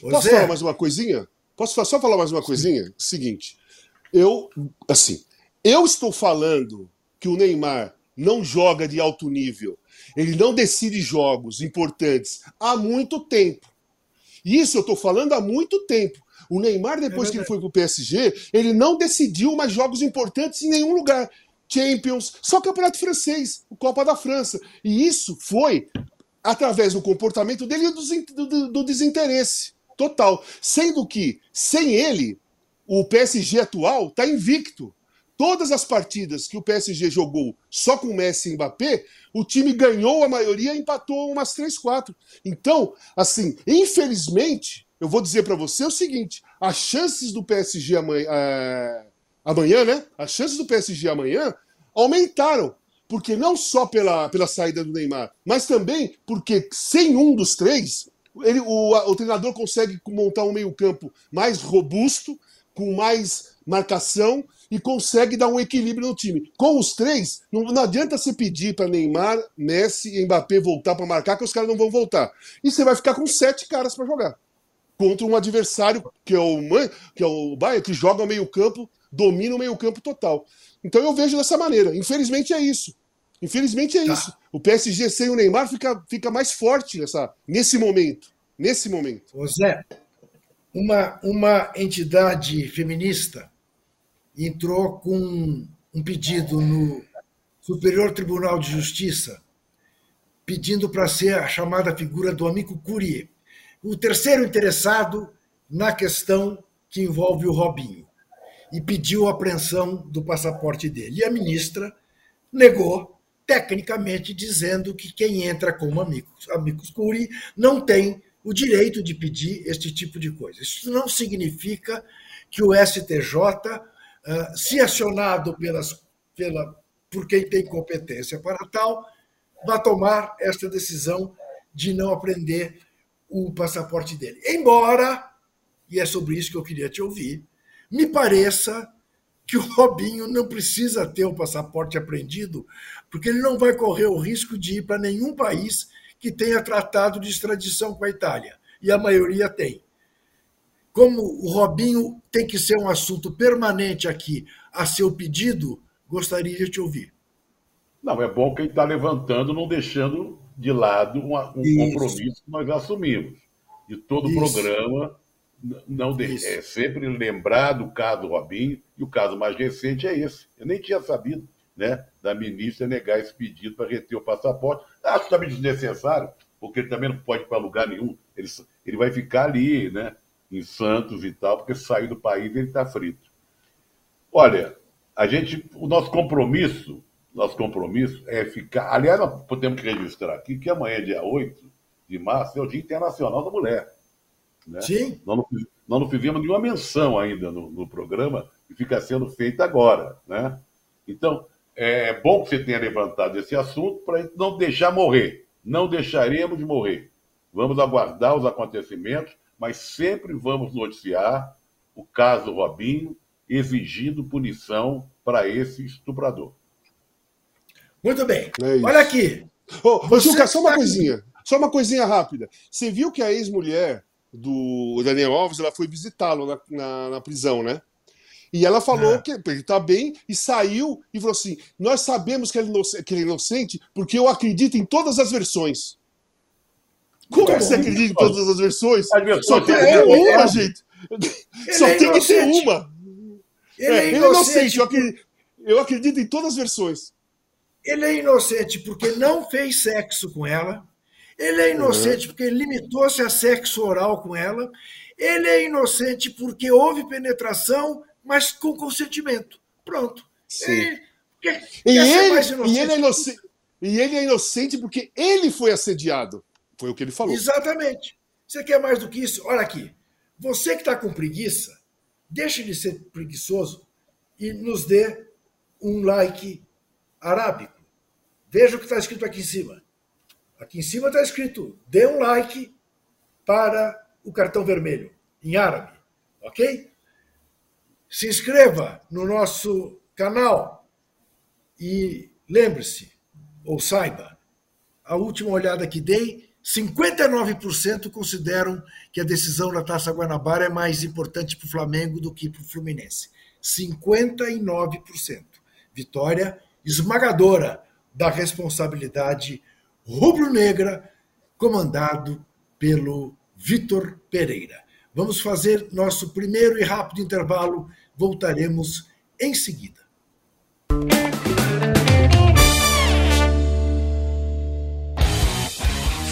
Ô, Posso Zé? falar mais uma coisinha? Posso só falar mais uma coisinha? Seguinte, eu, assim, eu estou falando que o Neymar não joga de alto nível, ele não decide jogos importantes há muito tempo. Isso eu estou falando há muito tempo. O Neymar, depois é que ele foi para o PSG, ele não decidiu mais jogos importantes em nenhum lugar. Champions, só Campeonato Francês, Copa da França. E isso foi através do comportamento dele e do, do, do desinteresse total. Sendo que, sem ele, o PSG atual está invicto. Todas as partidas que o PSG jogou só com Messi e Mbappé, o time ganhou a maioria e empatou umas 3, 4. Então, assim, infelizmente, eu vou dizer para você o seguinte: as chances do PSG amanhã, é, amanhã, né? As chances do PSG amanhã aumentaram. Porque não só pela, pela saída do Neymar, mas também porque sem um dos três, ele, o, o treinador consegue montar um meio-campo mais robusto, com mais marcação e consegue dar um equilíbrio no time. Com os três, não, não adianta você pedir para Neymar, Messi e Mbappé voltar para marcar, que os caras não vão voltar. E você vai ficar com sete caras para jogar contra um adversário que é o que é o Bayern, que joga meio campo, domina o meio campo total. Então eu vejo dessa maneira. Infelizmente é isso. Infelizmente é tá. isso. O PSG sem o Neymar fica, fica mais forte nessa, nesse momento. Nesse momento. Ô Zé, uma, uma entidade feminista entrou com um pedido no Superior Tribunal de Justiça pedindo para ser a chamada figura do amigo Curie o terceiro interessado na questão que envolve o Robinho e pediu a apreensão do passaporte dele. E a ministra negou, tecnicamente, dizendo que quem entra como amigos, amigos curi não tem o direito de pedir este tipo de coisa. Isso não significa que o STJ, se acionado pelas, pela, por quem tem competência para tal, vá tomar esta decisão de não aprender o passaporte dele. Embora, e é sobre isso que eu queria te ouvir, me pareça que o Robinho não precisa ter o passaporte apreendido, porque ele não vai correr o risco de ir para nenhum país que tenha tratado de extradição com a Itália. E a maioria tem. Como o Robinho tem que ser um assunto permanente aqui a seu pedido, gostaria de te ouvir. Não, é bom que ele está levantando, não deixando de lado um, um compromisso que nós assumimos. De todo o programa, não de, é sempre lembrar do caso Robinho, e o caso mais recente é esse. Eu nem tinha sabido né, da ministra negar esse pedido para reter o passaporte. Acho também desnecessário, porque ele também não pode ir para lugar nenhum. Ele, ele vai ficar ali, né, em Santos e tal, porque sair do país ele está frito. Olha, a gente, o nosso compromisso nosso compromisso é ficar. Aliás, nós podemos registrar aqui que amanhã, dia 8 de março, é o Dia Internacional da Mulher. Né? Sim. Nós não, nós não fizemos nenhuma menção ainda no, no programa e fica sendo feita agora. Né? Então, é bom que você tenha levantado esse assunto para não deixar morrer. Não deixaremos de morrer. Vamos aguardar os acontecimentos, mas sempre vamos noticiar o caso Robinho, exigindo punição para esse estuprador. Muito bem. É Olha aqui. Ô, ô Juca, só uma tá coisinha. Só uma coisinha rápida. Você viu que a ex-mulher do Daniel Alves ela foi visitá-lo na, na, na, prisão, né? E ela falou é. que ele está bem e saiu e falou assim: Nós sabemos que ele, é que ele é inocente porque eu acredito em todas as versões. Como é que você acredita em todas as versões? Só tem é uma, gente. Só é tem que ter uma. Ele é, é inocente. Eu acredito, eu acredito em todas as versões. Ele é inocente porque não fez sexo com ela. Ele é inocente uhum. porque limitou-se a sexo oral com ela. Ele é inocente porque houve penetração, mas com consentimento. Pronto. Sim. Ele, quer, e, ele, e, ele é inocente, e ele é inocente porque ele foi assediado. Foi o que ele falou. Exatamente. Você quer mais do que isso? Olha aqui. Você que está com preguiça, deixe de ser preguiçoso e nos dê um like arábico. Veja o que está escrito aqui em cima. Aqui em cima está escrito: dê um like para o cartão vermelho, em árabe. Ok? Se inscreva no nosso canal e lembre-se, ou saiba, a última olhada que dei, 59% consideram que a decisão da Taça Guanabara é mais importante para o Flamengo do que para o Fluminense. 59%. Vitória esmagadora da responsabilidade rubro-negra, comandado pelo Vitor Pereira. Vamos fazer nosso primeiro e rápido intervalo. Voltaremos em seguida.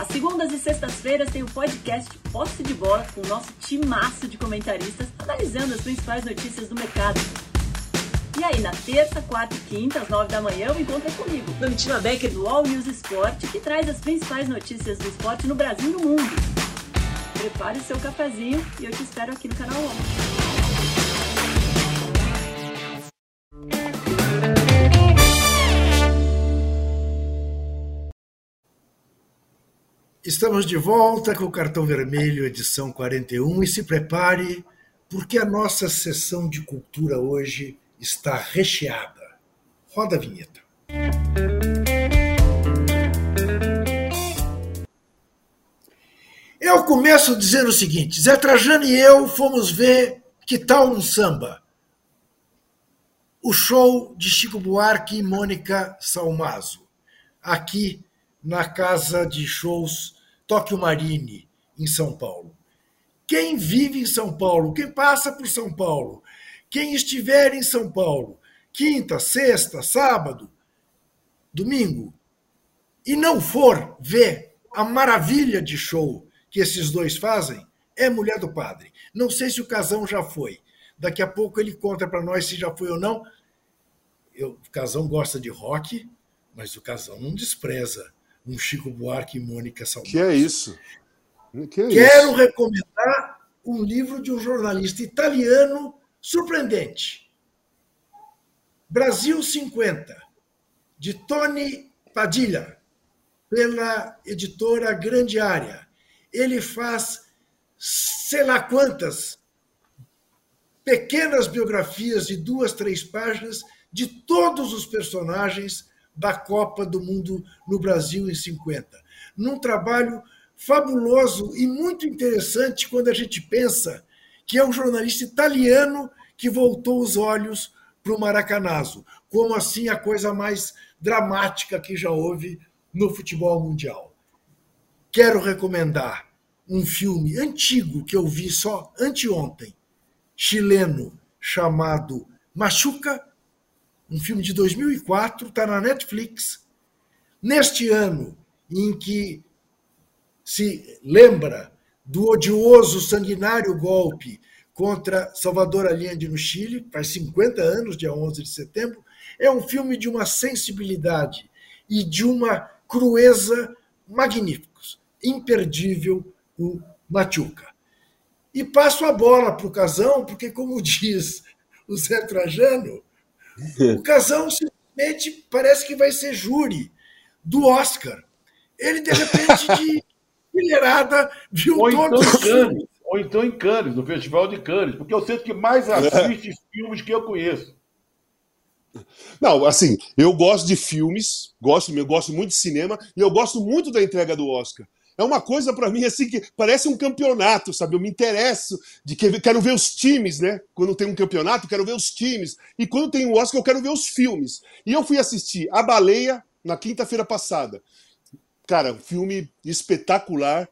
Às segundas e sextas-feiras tem o podcast Posse de Bola com o nosso timaço de comentaristas analisando as principais notícias do mercado. E aí, na terça, quarta e quinta, às nove da manhã, o encontro é comigo, Domitila Becker do All News Esporte, que traz as principais notícias do esporte no Brasil e no mundo. Prepare o seu cafezinho e eu te espero aqui no canal UOL. Estamos de volta com o Cartão Vermelho, edição 41, e se prepare, porque a nossa sessão de cultura hoje está recheada. Roda a vinheta. Eu começo dizendo o seguinte: Zé Trajano e eu fomos ver Que Tal um Samba? O show de Chico Buarque e Mônica Salmazo, aqui na casa de shows Tóquio Marine, em São Paulo. Quem vive em São Paulo, quem passa por São Paulo, quem estiver em São Paulo, quinta, sexta, sábado, domingo, e não for ver a maravilha de show que esses dois fazem, é Mulher do Padre. Não sei se o Casão já foi. Daqui a pouco ele conta para nós se já foi ou não. Eu, o Casão gosta de rock, mas o Casão não despreza um Chico Buarque e Mônica Salmazo. Que é isso? Que é Quero isso? recomendar um livro de um jornalista italiano surpreendente. Brasil 50, de Tony Padilha, pela editora Grande Área. Ele faz sei lá quantas pequenas biografias de duas, três páginas de todos os personagens da Copa do Mundo no Brasil em 50. Num trabalho fabuloso e muito interessante quando a gente pensa que é um jornalista italiano que voltou os olhos para o Maracanazo, como assim a coisa mais dramática que já houve no futebol mundial. Quero recomendar um filme antigo que eu vi só anteontem, chileno, chamado Machuca um filme de 2004, está na Netflix. Neste ano em que se lembra do odioso, sanguinário golpe contra Salvador Allende no Chile, faz 50 anos, dia 11 de setembro, é um filme de uma sensibilidade e de uma crueza magníficos. Imperdível o Machuca. E passo a bola para o Casão, porque, como *laughs* diz o Zé Trajano, o Casão simplesmente parece que vai ser júri do Oscar. Ele, de repente, de *laughs* fileirada, viu ou todos então os Cannes, Ou então em Cannes, no Festival de Cannes, porque eu sei que mais assiste filmes que eu conheço. Não, assim, eu gosto de filmes, gosto, eu gosto muito de cinema e eu gosto muito da entrega do Oscar. É uma coisa para mim assim que parece um campeonato, sabe? Eu me interesso de que quero ver os times, né? Quando tem um campeonato, quero ver os times. E quando tem o Oscar, eu quero ver os filmes. E eu fui assistir A Baleia na quinta-feira passada. Cara, um filme espetacular,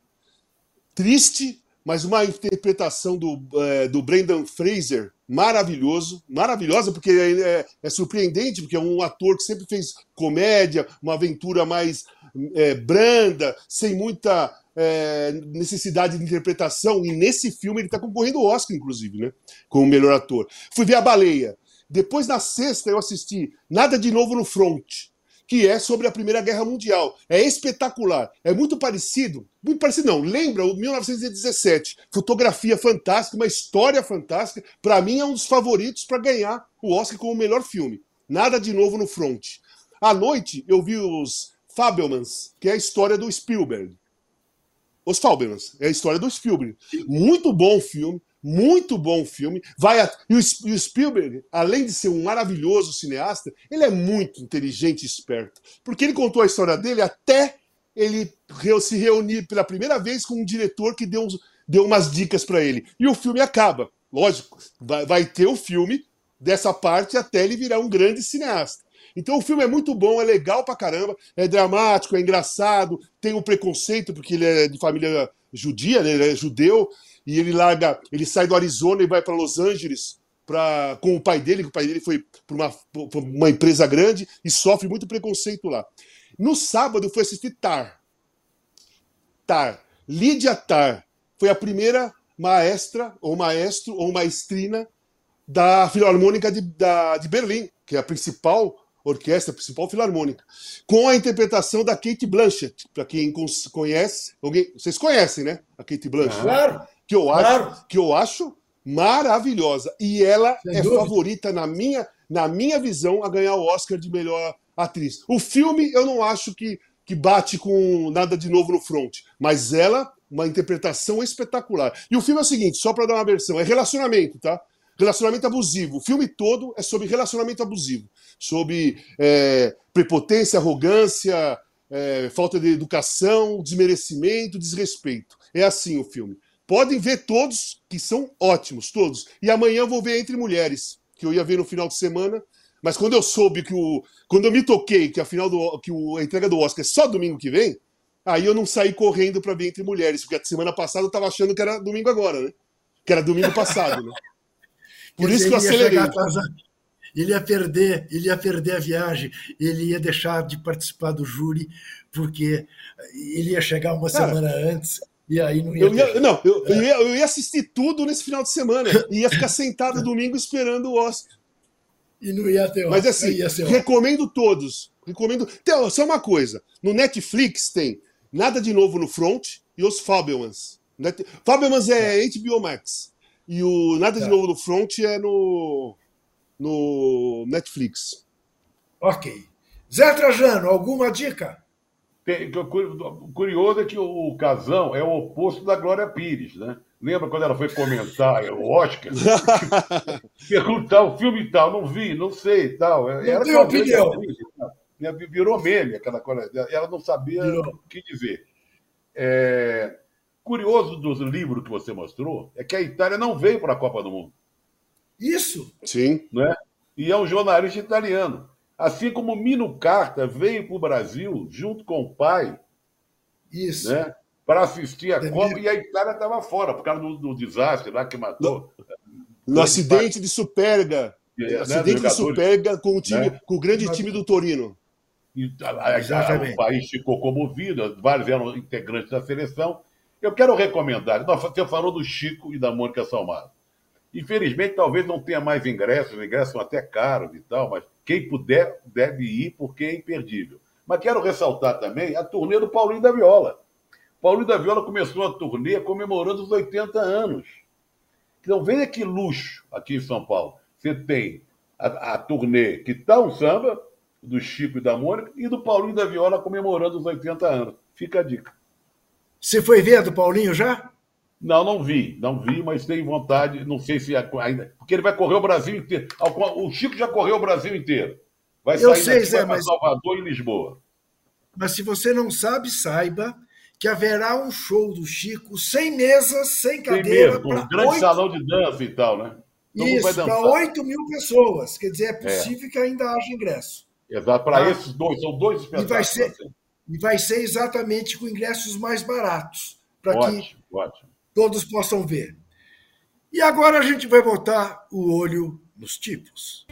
triste, mas uma interpretação do, é, do Brendan Fraser maravilhoso, maravilhosa, porque é, é, é, surpreendente, porque é um ator que sempre fez comédia, uma aventura mais é, branda, sem muita é, necessidade de interpretação, e nesse filme ele está concorrendo ao Oscar, inclusive, né? Como melhor ator. Fui ver A Baleia. Depois, na sexta, eu assisti Nada de Novo no Front, que é sobre a Primeira Guerra Mundial. É espetacular, é muito parecido, muito parecido não, lembra o 1917. Fotografia fantástica, uma história fantástica. Para mim é um dos favoritos para ganhar o Oscar como o melhor filme. Nada de novo no front. À noite eu vi os Fabelmans, que é a história do Spielberg. Os Fabelmans, é a história do Spielberg. Muito bom filme, muito bom filme. Vai a... e, o, Spielberg, além de ser um maravilhoso cineasta, ele é muito inteligente e esperto. Porque ele contou a história dele até ele se reunir pela primeira vez com um diretor que deu, deu umas dicas para ele. E o filme acaba. Lógico, vai, vai ter o filme dessa parte até ele virar um grande cineasta. Então o filme é muito bom, é legal pra caramba, é dramático, é engraçado, tem um preconceito, porque ele é de família judia, né? ele é judeu, e ele larga, ele sai do Arizona e vai para Los Angeles pra, com o pai dele, que o pai dele foi para uma, uma empresa grande e sofre muito preconceito lá. No sábado fui assistir Tar. Tar. Lídia Tar foi a primeira maestra, ou maestro, ou maestrina da Filarmônica de, da, de Berlim, que é a principal orquestra, principal filarmônica, com a interpretação da Kate Blanchett, para quem conhece, alguém, vocês conhecem, né? A Kate Blanchett. Claro que eu claro. acho, que eu acho maravilhosa. E ela Sem é dúvida. favorita, na minha, na minha visão, a ganhar o Oscar de melhor atriz. O filme, eu não acho que, que bate com nada de novo no front, mas ela, uma interpretação espetacular. E o filme é o seguinte, só para dar uma versão, é relacionamento, tá? Relacionamento abusivo. O filme todo é sobre relacionamento abusivo, sobre é, prepotência, arrogância, é, falta de educação, desmerecimento, desrespeito. É assim o filme. Podem ver todos, que são ótimos, todos. E amanhã eu vou ver Entre Mulheres, que eu ia ver no final de semana. Mas quando eu soube que o. Quando eu me toquei que a final do. que o, a entrega do Oscar é só domingo que vem, aí eu não saí correndo para ver Entre Mulheres, porque a semana passada eu tava achando que era domingo agora, né? Que era domingo passado, né? *laughs* Por isso que eu acelerei. Ele ia perder, ele ia perder a viagem, ele ia deixar de participar do júri, porque ele ia chegar uma Cara, semana antes e aí não ia. Eu ia não, eu, eu, ia, eu ia assistir tudo nesse final de semana. E *laughs* ia ficar sentado domingo esperando o Oscar. E não ia ter Mas assim, recomendo todos. Recomendo. Então, só uma coisa: no Netflix tem Nada de Novo no Front e os Fabelmans. Net... Fabelmans é, é HBO Max. E o Nada de tá. Novo no Front é no, no Netflix. Ok. Zé Trajano, alguma dica? Tem, curioso é que o Casão é o oposto da Glória Pires, né? Lembra quando ela foi comentar o Oscar? *laughs* Perguntar o filme e tal, não vi, não sei e tal. Não tem opinião. Virou meme aquela coisa. Ela não sabia Virou. o que dizer. É... Curioso dos livros que você mostrou é que a Itália não veio para a Copa do Mundo. Isso. Sim. Né? E é um jornalista italiano. Assim como Mino Carta veio para o Brasil junto com o pai. Isso. Né, para assistir a Copa e a Itália estava fora, por causa do, do, desastre lá que matou. No, no acidente de Superga. É, né, acidente de Superga com o, time, né? com o grande time do Torino. E, a, a, o país ficou comovido, vários eram integrantes da seleção. Eu quero recomendar, você falou do Chico e da Mônica Salmado. Infelizmente, talvez não tenha mais ingressos, os ingressos são até caros e tal, mas quem puder deve ir porque é imperdível. Mas quero ressaltar também a turnê do Paulinho da Viola. Paulinho da Viola começou a turnê comemorando os 80 anos. Então, veja que luxo aqui em São Paulo. Você tem a, a turnê que está um samba, do Chico e da Mônica, e do Paulinho da Viola comemorando os 80 anos. Fica a dica. Você foi ver a do Paulinho já? Não, não vi, não vi, mas tenho vontade, não sei se ainda. Porque ele vai correr o Brasil inteiro. O Chico já correu o Brasil inteiro. Vai sair Eu sei, Zé, mas... Salvador e Lisboa. Mas se você não sabe, saiba que haverá um show do Chico sem mesas, sem cadeira. Sem mesmo, um grande 8... salão de dança e tal, né? Isso, para 8 mil pessoas. Quer dizer, é, é. possível é. que ainda haja ingresso. Exato, para tá? esses dois, são dois espetáculos. E vai, ser, e vai ser exatamente com ingressos mais baratos. Para que ótimo todos possam ver. E agora a gente vai botar o olho nos tipos.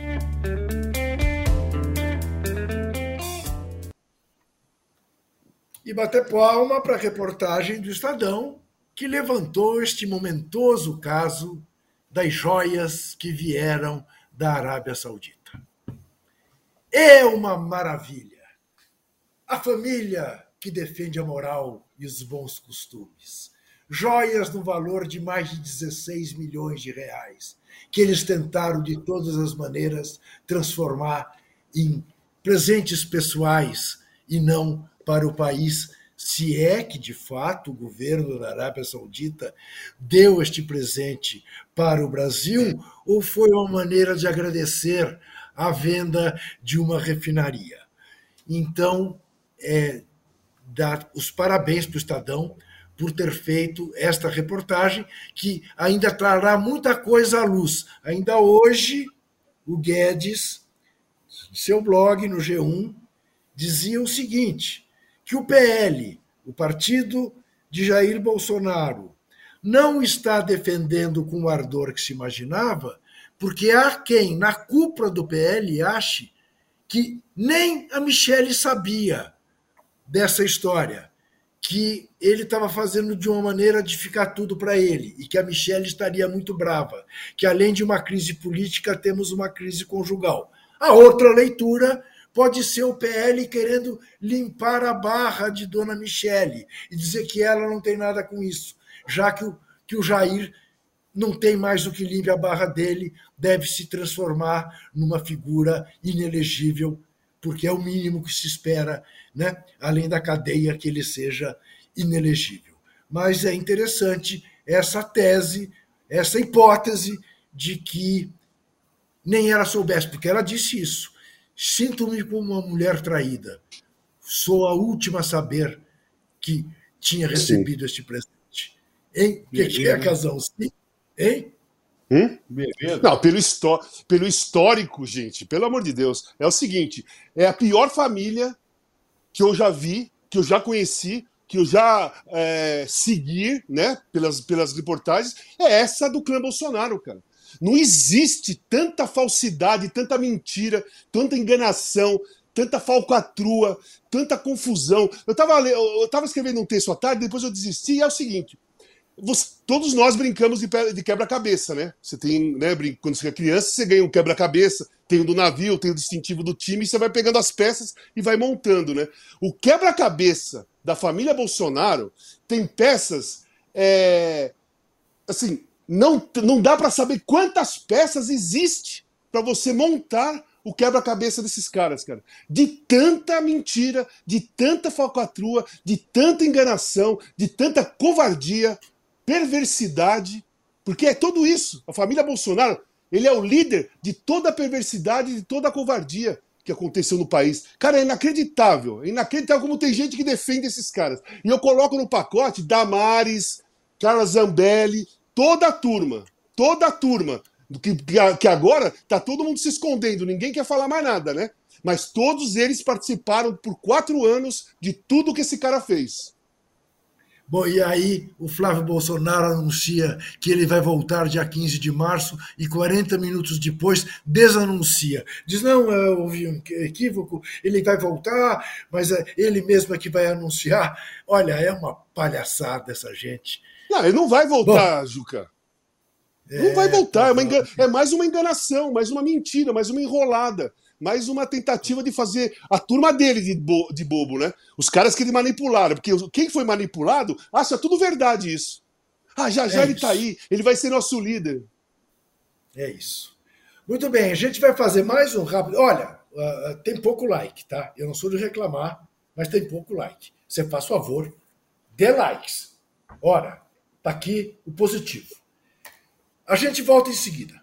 E bater palma para a reportagem do Estadão, que levantou este momentoso caso das joias que vieram da Arábia Saudita. É uma maravilha. A família que defende a moral e os bons costumes. Joias no valor de mais de 16 milhões de reais, que eles tentaram de todas as maneiras transformar em presentes pessoais e não para o país, se é que de fato o governo da Arábia Saudita deu este presente para o Brasil ou foi uma maneira de agradecer a venda de uma refinaria. Então, é, dar os parabéns para o Estadão por ter feito esta reportagem, que ainda trará muita coisa à luz. Ainda hoje, o Guedes, seu blog no G1, dizia o seguinte: que o PL, o partido de Jair Bolsonaro, não está defendendo com o ardor que se imaginava, porque há quem, na cúpula do PL, ache que nem a Michelle sabia dessa história, que ele estava fazendo de uma maneira de ficar tudo para ele e que a Michelle estaria muito brava, que além de uma crise política temos uma crise conjugal. A outra leitura pode ser o PL querendo limpar a barra de Dona Michelle e dizer que ela não tem nada com isso, já que o, que o Jair não tem mais o que limpe a barra dele, deve se transformar numa figura inelegível, porque é o mínimo que se espera, né? além da cadeia, que ele seja inelegível. Mas é interessante essa tese, essa hipótese de que nem ela soubesse, porque ela disse isso. Sinto-me como uma mulher traída. Sou a última a saber que tinha recebido Sim. este presente. Hein? O que, que é, Casão? Sim? Hein? Hum? Não, pelo, histó pelo histórico, gente, pelo amor de Deus, é o seguinte: é a pior família que eu já vi, que eu já conheci, que eu já é, segui, né, pelas, pelas reportagens, é essa do clã Bolsonaro, cara. Não existe tanta falsidade, tanta mentira, tanta enganação, tanta falcatrua, tanta confusão. Eu estava eu tava escrevendo um texto à tarde, depois eu desisti, e é o seguinte: você, todos nós brincamos de, de quebra-cabeça, né? Você tem, né, quando você é criança, você ganha um quebra-cabeça, tem o do navio, tem o distintivo do time, e você vai pegando as peças e vai montando, né? O quebra-cabeça da família Bolsonaro tem peças, é, assim, não, não dá para saber quantas peças existe para você montar o quebra-cabeça desses caras, cara. De tanta mentira, de tanta falcatrua, de tanta enganação, de tanta covardia perversidade, porque é tudo isso. A família Bolsonaro, ele é o líder de toda a perversidade, de toda a covardia que aconteceu no país. Cara, é inacreditável. É inacreditável como tem gente que defende esses caras. E eu coloco no pacote Damares, Carla Zambelli, toda a turma. Toda a turma. Que, que agora tá todo mundo se escondendo, ninguém quer falar mais nada, né? Mas todos eles participaram por quatro anos de tudo que esse cara fez. Bom, e aí o Flávio Bolsonaro anuncia que ele vai voltar dia 15 de março e 40 minutos depois desanuncia. Diz, não, houve um equívoco, ele vai voltar, mas é ele mesmo é que vai anunciar. Olha, é uma palhaçada essa gente. Não, ele não vai voltar, Bom, Juca. Não é, vai voltar, é, engana... é mais uma enganação, mais uma mentira, mais uma enrolada mais uma tentativa de fazer a turma dele de, bo de bobo, né? Os caras que ele manipularam, porque quem foi manipulado acha tudo verdade isso. Ah, já já é ele tá aí, ele vai ser nosso líder. É isso. Muito bem, a gente vai fazer mais um rápido. Olha, uh, tem pouco like, tá? Eu não sou de reclamar, mas tem pouco like. Você faz favor, dê likes. Ora, tá aqui o positivo. A gente volta em seguida.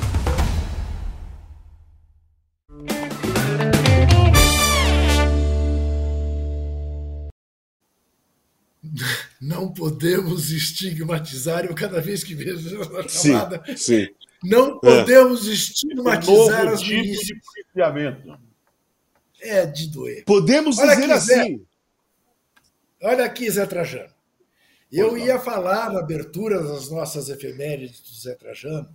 Não podemos estigmatizar, eu cada vez que vejo essa chamada, sim, sim. não podemos é. estigmatizar as tipo milícias. de policiamento. É de doer. Podemos Olha dizer aqui, Zé. assim. Olha aqui, Zé Trajano. Eu ia falar na abertura das nossas efemérides do Zé Trajano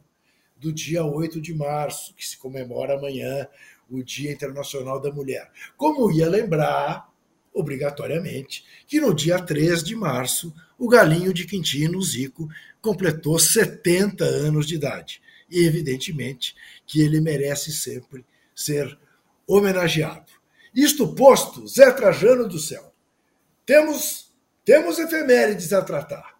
do dia 8 de março, que se comemora amanhã, o Dia Internacional da Mulher. Como ia lembrar, obrigatoriamente, que no dia 3 de março, o galinho de Quintino, Zico, completou 70 anos de idade. E, evidentemente, que ele merece sempre ser homenageado. Isto posto, Zé Trajano do céu. Temos, temos efemérides a tratar.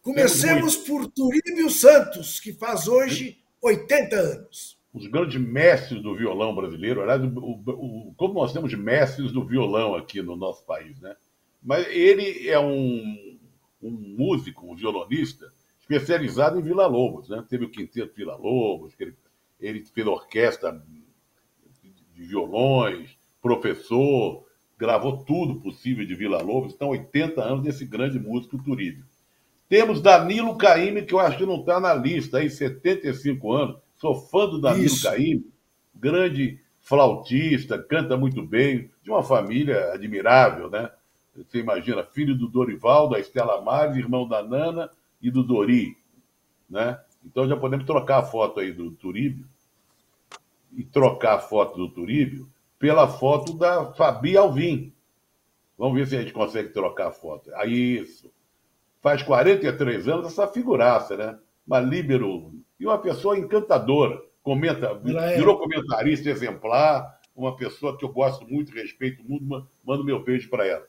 Comecemos por Turíbio Santos, que faz hoje 80 anos. Os grandes mestres do violão brasileiro, aliás, o, o, como nós temos mestres do violão aqui no nosso país, né? Mas ele é um, um músico, um violonista, especializado em Vila Lobos, né? Teve o quinteto Vila Lobos, ele, ele fez orquestra de violões, professor, gravou tudo possível de Vila Lobos, então 80 anos desse grande músico Turíbio. Temos Danilo Caime, que eu acho que não está na lista, aí, 75 anos. Sou fã do Danilo. Caime, grande flautista, canta muito bem, de uma família admirável, né? Você imagina, filho do Dorival, da Estela Mares, irmão da Nana e do Dori, né? Então já podemos trocar a foto aí do Turíbio e trocar a foto do Turíbio pela foto da Fabi Alvim. Vamos ver se a gente consegue trocar a foto. Aí isso. Faz 43 anos essa figuraça, né? Uma líbero e uma pessoa encantadora. Comenta, é. virou comentarista exemplar, uma pessoa que eu gosto muito, respeito muito, mando meu beijo para ela.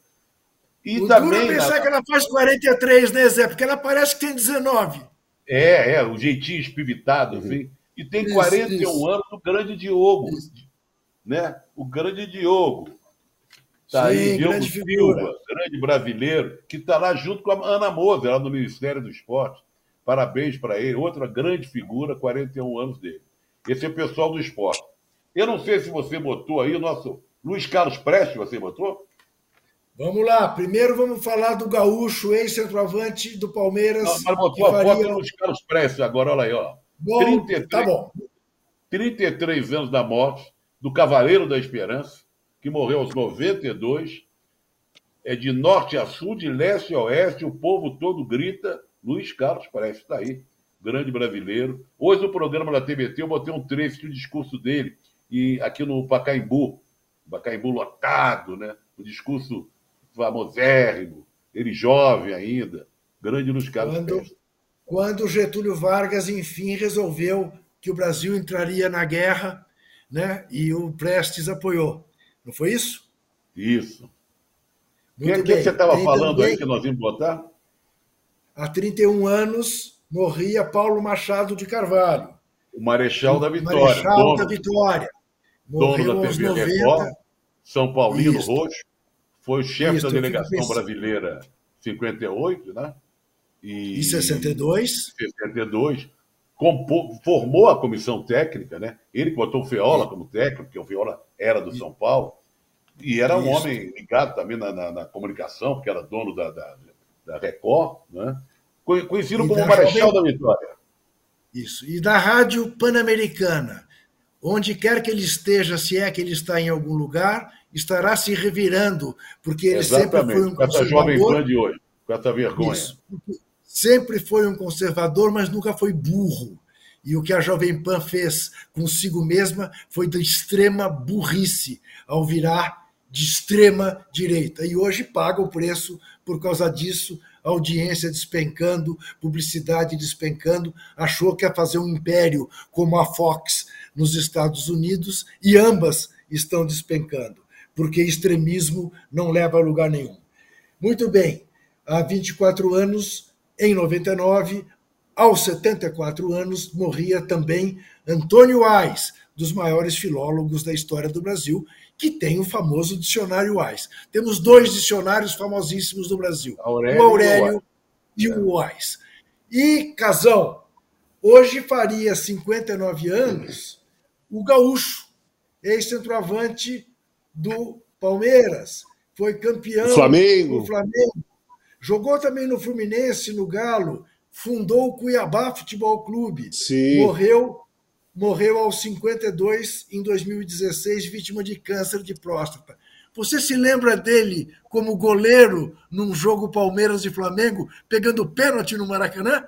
E o também, duro pensar na... que ela faz 43, né, Zé? Porque ela parece que tem 19. É, é, o jeitinho espivitado, assim. E tem isso, 41 isso. anos o grande Diogo, isso. né? O grande Diogo. Tá Sim, aí, Diogo grande Silva, figura. grande brasileiro, que está lá junto com a Ana Moser, lá no Ministério do Esporte. Parabéns para ele, outra grande figura, 41 anos dele. Esse é o pessoal do esporte. Eu não sei se você botou aí o nosso Luiz Carlos Prestes, você botou? Vamos lá, primeiro vamos falar do gaúcho, ex-centroavante do Palmeiras. Não, mas botou a foto do Luiz Carlos Prestes agora, olha aí, ó. Bom, 33, tá bom. 33 anos da morte do Cavaleiro da Esperança, que morreu aos 92. É de norte a sul, de leste a oeste, o povo todo grita. Luiz Carlos Prestes está aí, grande brasileiro. Hoje no programa da TBT eu botei um trecho do discurso dele, e aqui no Pacaembu, Pacaembu lotado, né? O discurso famosérrimo, ele jovem ainda, grande Luiz Carlos quando, Prestes. Quando Getúlio Vargas, enfim, resolveu que o Brasil entraria na guerra, né? E o Prestes apoiou. Não foi isso? Isso. O Muito que, que você estava falando também- aí que nós íamos botar? Há 31 anos morria Paulo Machado de Carvalho. O Marechal da Vitória, Marechal dono, da Vitória. dono Morreu da aos TV 90. Record, São Paulino Isso. Roxo, foi o chefe Isso, da delegação brasileira 58, né? Em 62. 62, compô- formou a comissão técnica, né? Ele botou o Feola como técnico, porque o Feola era do São Paulo, e era um Isso. homem ligado também na, na- na comunicação, porque era dono da, da, da Record, né? Co- Conhecido E como da Marechal da Jovem- Vitória. Isso. E da Rádio Pan-Americana. Onde quer que ele esteja, se é que ele está em algum lugar, estará se revirando, porque ele sempre foi Exatamente, um com essa jovem conservador. pan de hoje, com essa vergonha. Isso. Sempre foi um conservador, mas nunca foi burro. E o que a Jovem Pan fez consigo mesma foi de extrema burrice ao virar de extrema direita. E hoje paga o preço por causa disso, audiência despencando, publicidade despencando, achou que ia fazer um império como a Fox nos Estados Unidos e ambas estão despencando, porque extremismo não leva a lugar nenhum. Muito bem, há 24 anos, em 99, aos 74 anos, morria também Antônio Ais, dos maiores filólogos da história do Brasil, que tem o famoso dicionário Wise. Temos dois dicionários famosíssimos do Brasil, Aurélio o Aurélio e o Wise. E, Casão, hoje faria 59 anos o Gaúcho, ex-centroavante do Palmeiras, foi campeão Flamengo. do Flamengo, jogou também no Fluminense, no Galo, fundou o Cuiabá Futebol Clube, Sim. morreu morreu aos 52 em 2016, vítima de câncer de próstata. Você se lembra dele como goleiro num jogo Palmeiras e Flamengo, pegando pênalti no Maracanã?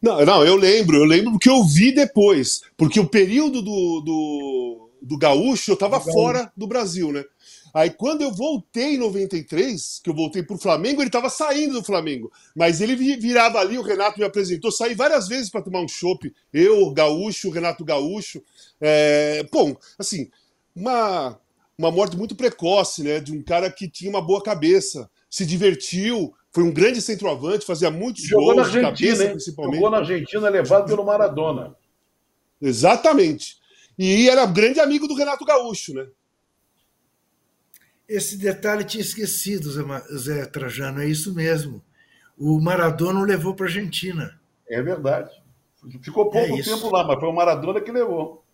Não, não, eu lembro, eu lembro porque eu vi depois. Porque o período do, do, do gaúcho eu estava fora do Brasil, né? Aí quando eu voltei em 93, que eu voltei pro Flamengo, ele estava saindo do Flamengo. Mas ele vi- virava ali, o Renato me apresentou, saí várias vezes para tomar um chopp. Eu, o Gaúcho, o Renato Gaúcho. É, bom, assim, uma, uma morte muito precoce, né? De um cara que tinha uma boa cabeça, se divertiu, foi um grande centroavante, fazia muitos Jogou na gols de Argentina, cabeça, principalmente. Jogou na Argentina, levado pelo Maradona. Exatamente. E era grande amigo do Renato Gaúcho, né? Esse detalhe tinha esquecido, Zé Trajano, é isso mesmo. O Maradona o levou para a Argentina. É verdade. Ficou pouco É tempo lá, mas foi o Maradona que levou.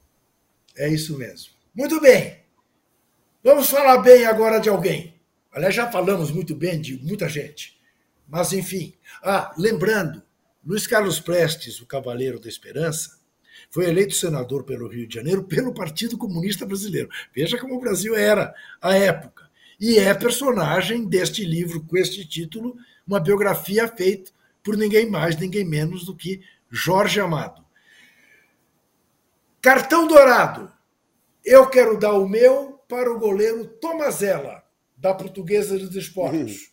É isso mesmo. Muito bem. Vamos falar bem agora de alguém. Aliás, já falamos muito bem de muita gente. Mas, enfim. Ah, lembrando, Luiz Carlos Prestes, o Cavaleiro da Esperança, foi eleito senador pelo Rio de Janeiro pelo Partido Comunista Brasileiro. Veja como o Brasil era à época. E é personagem deste livro, com este título, uma biografia feita por ninguém mais, ninguém menos do que Jorge Amado. Cartão dourado. Eu quero dar o meu para o goleiro Tomazella, da Portuguesa dos Esportes.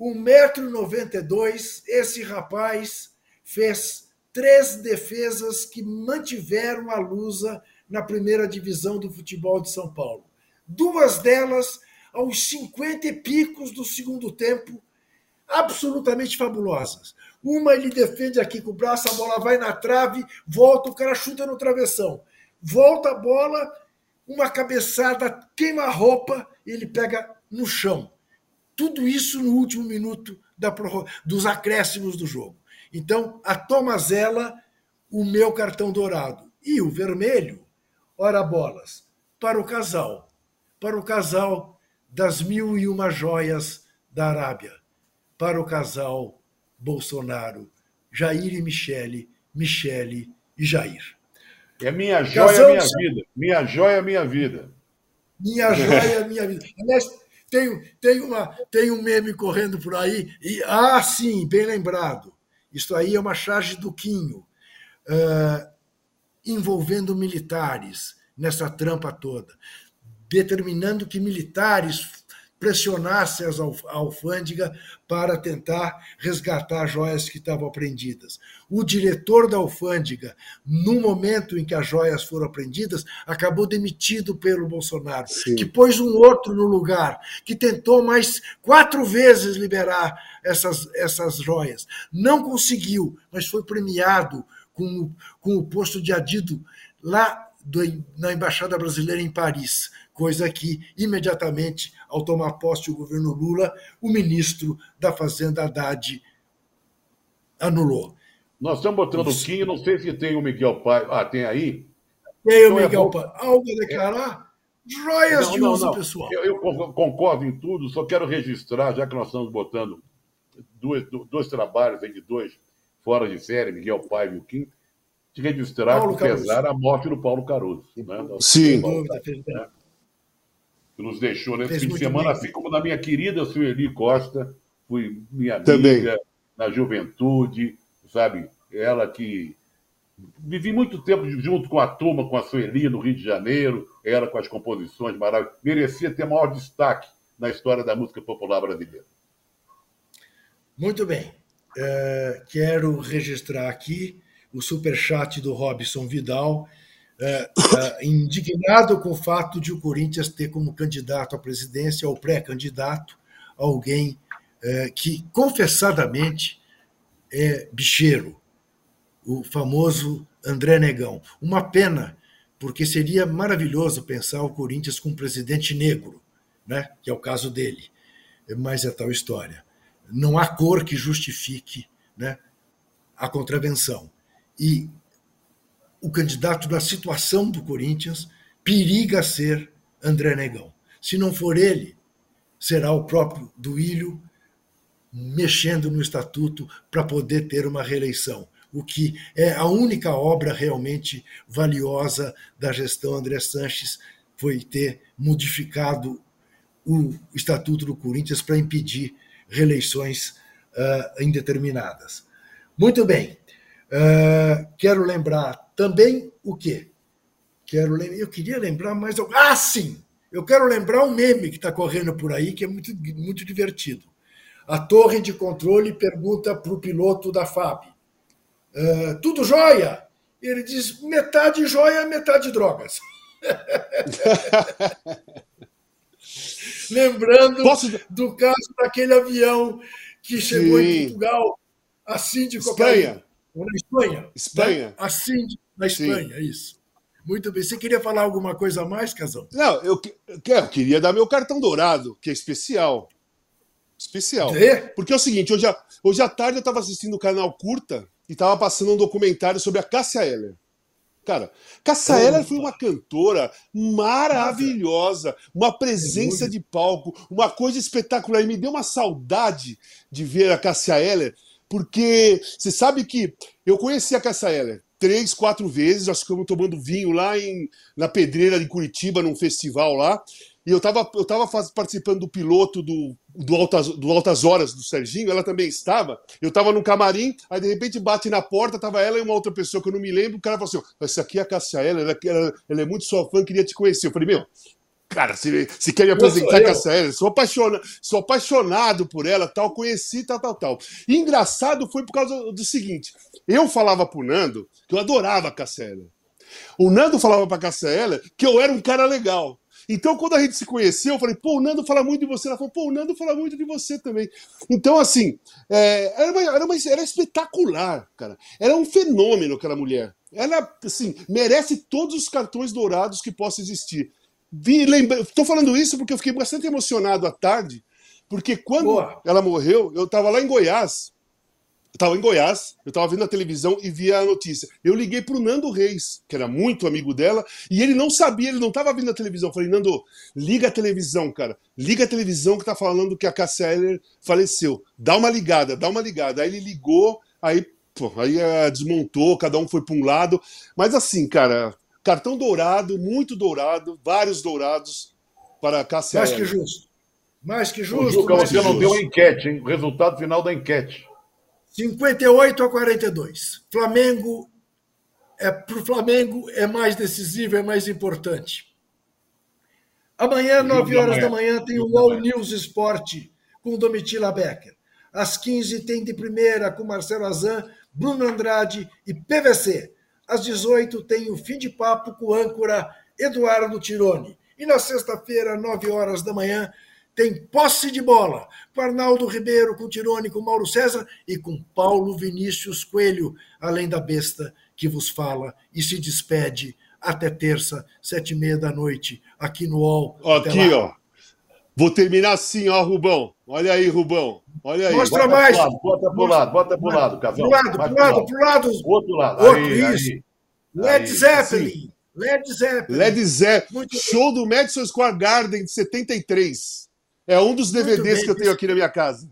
1,92m, esse rapaz fez três defesas que mantiveram a Lusa na primeira divisão do futebol de São Paulo. Duas delas aos 50 e picos do segundo tempo, absolutamente fabulosas. Uma ele defende aqui com o braço, a bola vai na trave, volta, o cara chuta no travessão. Volta a bola, uma cabeçada, queima a roupa ele pega no chão. Tudo isso no último minuto da dos acréscimos do jogo. Então, a Tomazella, o meu cartão dourado. E o vermelho, ora bolas, para o casal. Para o casal das mil e uma joias da Arábia. Para o casal Bolsonaro, Jair e Michele, Michele e Jair. É minha joia, minha vida. Minha joia, minha vida. Minha *laughs* joia, minha vida. Aliás, tem, tem, uma, tem um meme correndo por aí. E, ah, sim, bem lembrado. Isso aí é uma charge do Quinho, ah, envolvendo militares nessa trampa toda, determinando que militares pressionassem as alf- a alfândega para tentar resgatar joias que estavam apreendidas. O diretor da alfândega, no momento em que as joias foram apreendidas, acabou demitido pelo Bolsonaro, Sim. que pôs um outro no lugar, que tentou mais quatro vezes liberar essas, essas joias. Não conseguiu, mas foi premiado com, com o posto de adido lá do- na Embaixada Brasileira em Paris, coisa que, imediatamente, ao tomar posse o governo Lula, o ministro da Fazenda Haddad anulou. Nós estamos botando o. Quinho, não sei se tem o Miguel Pai. Ah, tem aí? Aí, Então é Miguel, bom. Pa- algo a declarar? Joias de uso pessoal. Eu, eu con- concordo em tudo, só quero registrar, já que nós estamos botando dois, do- dois trabalhos aí de dois fora de série, Miguel Paiva e o Kim, de registrar Paulo com Caruso. pesar a morte do Paulo Caruso. Né? Sim. Paulo Dúvida, fez bem. que nos deixou nesse fim de semana, bem. assim como da minha querida Sueli Costa, fui minha amiga Também. na juventude, sabe? Ela que vivi muito tempo junto com a turma, com a Sueli no Rio de Janeiro, ela com as composições maravilhosas, merecia ter maior destaque na história da música popular brasileira. Muito bem. É, quero registrar aqui o superchat do Robson Vidal, é, é, indignado com o fato de o Corinthians ter como candidato à presidência, ou pré-candidato, alguém é, que confessadamente é bicheiro, o famoso André Negão. Uma pena porque seria maravilhoso pensar o Corinthians com um presidente negro, né? que é o caso dele. Mas é tal história. Não há cor que justifique né, a contravenção. E o candidato da situação do Corinthians periga ser André Negão. Se não for ele, será o próprio Duílio mexendo no estatuto para poder ter uma reeleição, o que é a única obra realmente valiosa da gestão André Sanches foi ter modificado o estatuto do Corinthians para impedir reeleições uh, indeterminadas. Muito bem. Uh, quero lembrar também o quê? Quero eu queria lembrar mais. Ah, sim! Eu quero lembrar um meme que está correndo por aí, que é muito, muito divertido. A torre de controle pergunta para o piloto da FAB: uh, Tudo jóia? Ele diz: metade jóia, metade drogas. *laughs* Lembrando Posso... do caso daquele avião que chegou Sim. em Portugal, assim de Espanha. Na Espanha. Espanha. Né? Assim na Espanha, Sim. isso. Muito bem. Você queria falar alguma coisa a mais, Casão? Não, eu, eu queria dar meu cartão dourado, que é especial. Especial. É? Porque é o seguinte, hoje, hoje à tarde eu estava assistindo o canal Curta e estava passando um documentário sobre a Cássia Eller. Cara, Cássia Eller foi uma cantora maravilhosa, uma presença de palco, uma coisa espetacular. E me deu uma saudade de ver a Cássia Eller, porque você sabe que eu conheci a Cássia Eller três, quatro vezes, nós ficamos tomando vinho lá em, na Pedreira de Curitiba, num festival lá. E eu estava eu tava participando do piloto do, do, Altas, do Altas Horas do Serginho, ela também estava. Eu estava no camarim, aí de repente bate na porta, tava ela e uma outra pessoa que eu não me lembro. O cara falou assim: Essa aqui é a Cássia ela, ela, ela, ela é muito sua fã, queria te conhecer. Eu falei: Meu, cara, se, se quer me apresentar com a Cássia sou apaixonado, sou apaixonado por ela, tal, conheci, tal, tal, tal. E engraçado foi por causa do seguinte: eu falava pro Nando que eu adorava a Cássia O Nando falava pra Cássia que eu era um cara legal. Então, quando a gente se conheceu, eu falei, pô, o Nando fala muito de você. Ela falou, pô, o Nando fala muito de você também. Então, assim, é, era, uma, era, uma, era espetacular, cara. Era um fenômeno aquela mulher. Ela, assim, merece todos os cartões dourados que possa existir. Vi, lembra... Tô falando isso porque eu fiquei bastante emocionado à tarde, porque quando Boa. ela morreu, eu estava lá em Goiás, eu estava em Goiás, eu estava vendo a televisão e via a notícia. Eu liguei para o Nando Reis, que era muito amigo dela, e ele não sabia, ele não estava vendo a televisão. Eu falei, Nando, liga a televisão, cara. Liga a televisão que tá falando que a Cassia Eller faleceu. Dá uma ligada, dá uma ligada. Aí ele ligou, aí, pô, aí uh, desmontou, cada um foi para um lado. Mas assim, cara, cartão dourado, muito dourado, vários dourados para a Cassia Mais que justo. Mais que justo. Juca, você não deu a enquete, hein? O resultado final da enquete. 58 a 42. Flamengo é para o Flamengo é mais decisivo, é mais importante. Amanhã, 9 horas da manhã, tem o All News Esporte com Domitila Becker. Às 15 tem de primeira com Marcelo Azan, Bruno Andrade e PVC. Às 18 tem o fim de papo com o âncora Eduardo Tironi. E na sexta-feira, 9 horas da manhã, tem posse de bola com Arnaldo Ribeiro, com Tirone, com Mauro César e com Paulo Vinícius Coelho, além da besta que vos fala e se despede até terça, sete e meia da noite, aqui no UOL. Aqui, ó. Vou terminar assim, ó, Rubão. Olha aí, Rubão. Olha aí. Mostra bota mais. Lado, bota pro lado, bota pro lado, Casal. Pro lado, pro lado, pro lado. Outro lado. Outro, aí, isso. Aí. Led Zeppelin. Assim. Led Zeppelin. Led Zeppelin. Show do Madison Square Garden de 73. É um dos DVDs que eu tenho aqui na minha casa.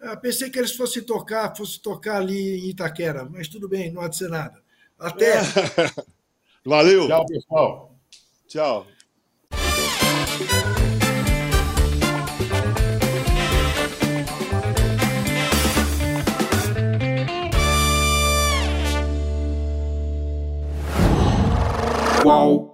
Eu ah, pensei que eles fossem tocar, fosse tocar ali em Itaquera, mas tudo bem, não há de ser nada. Até. *laughs* Valeu. Tchau, pessoal. Tchau. Qual?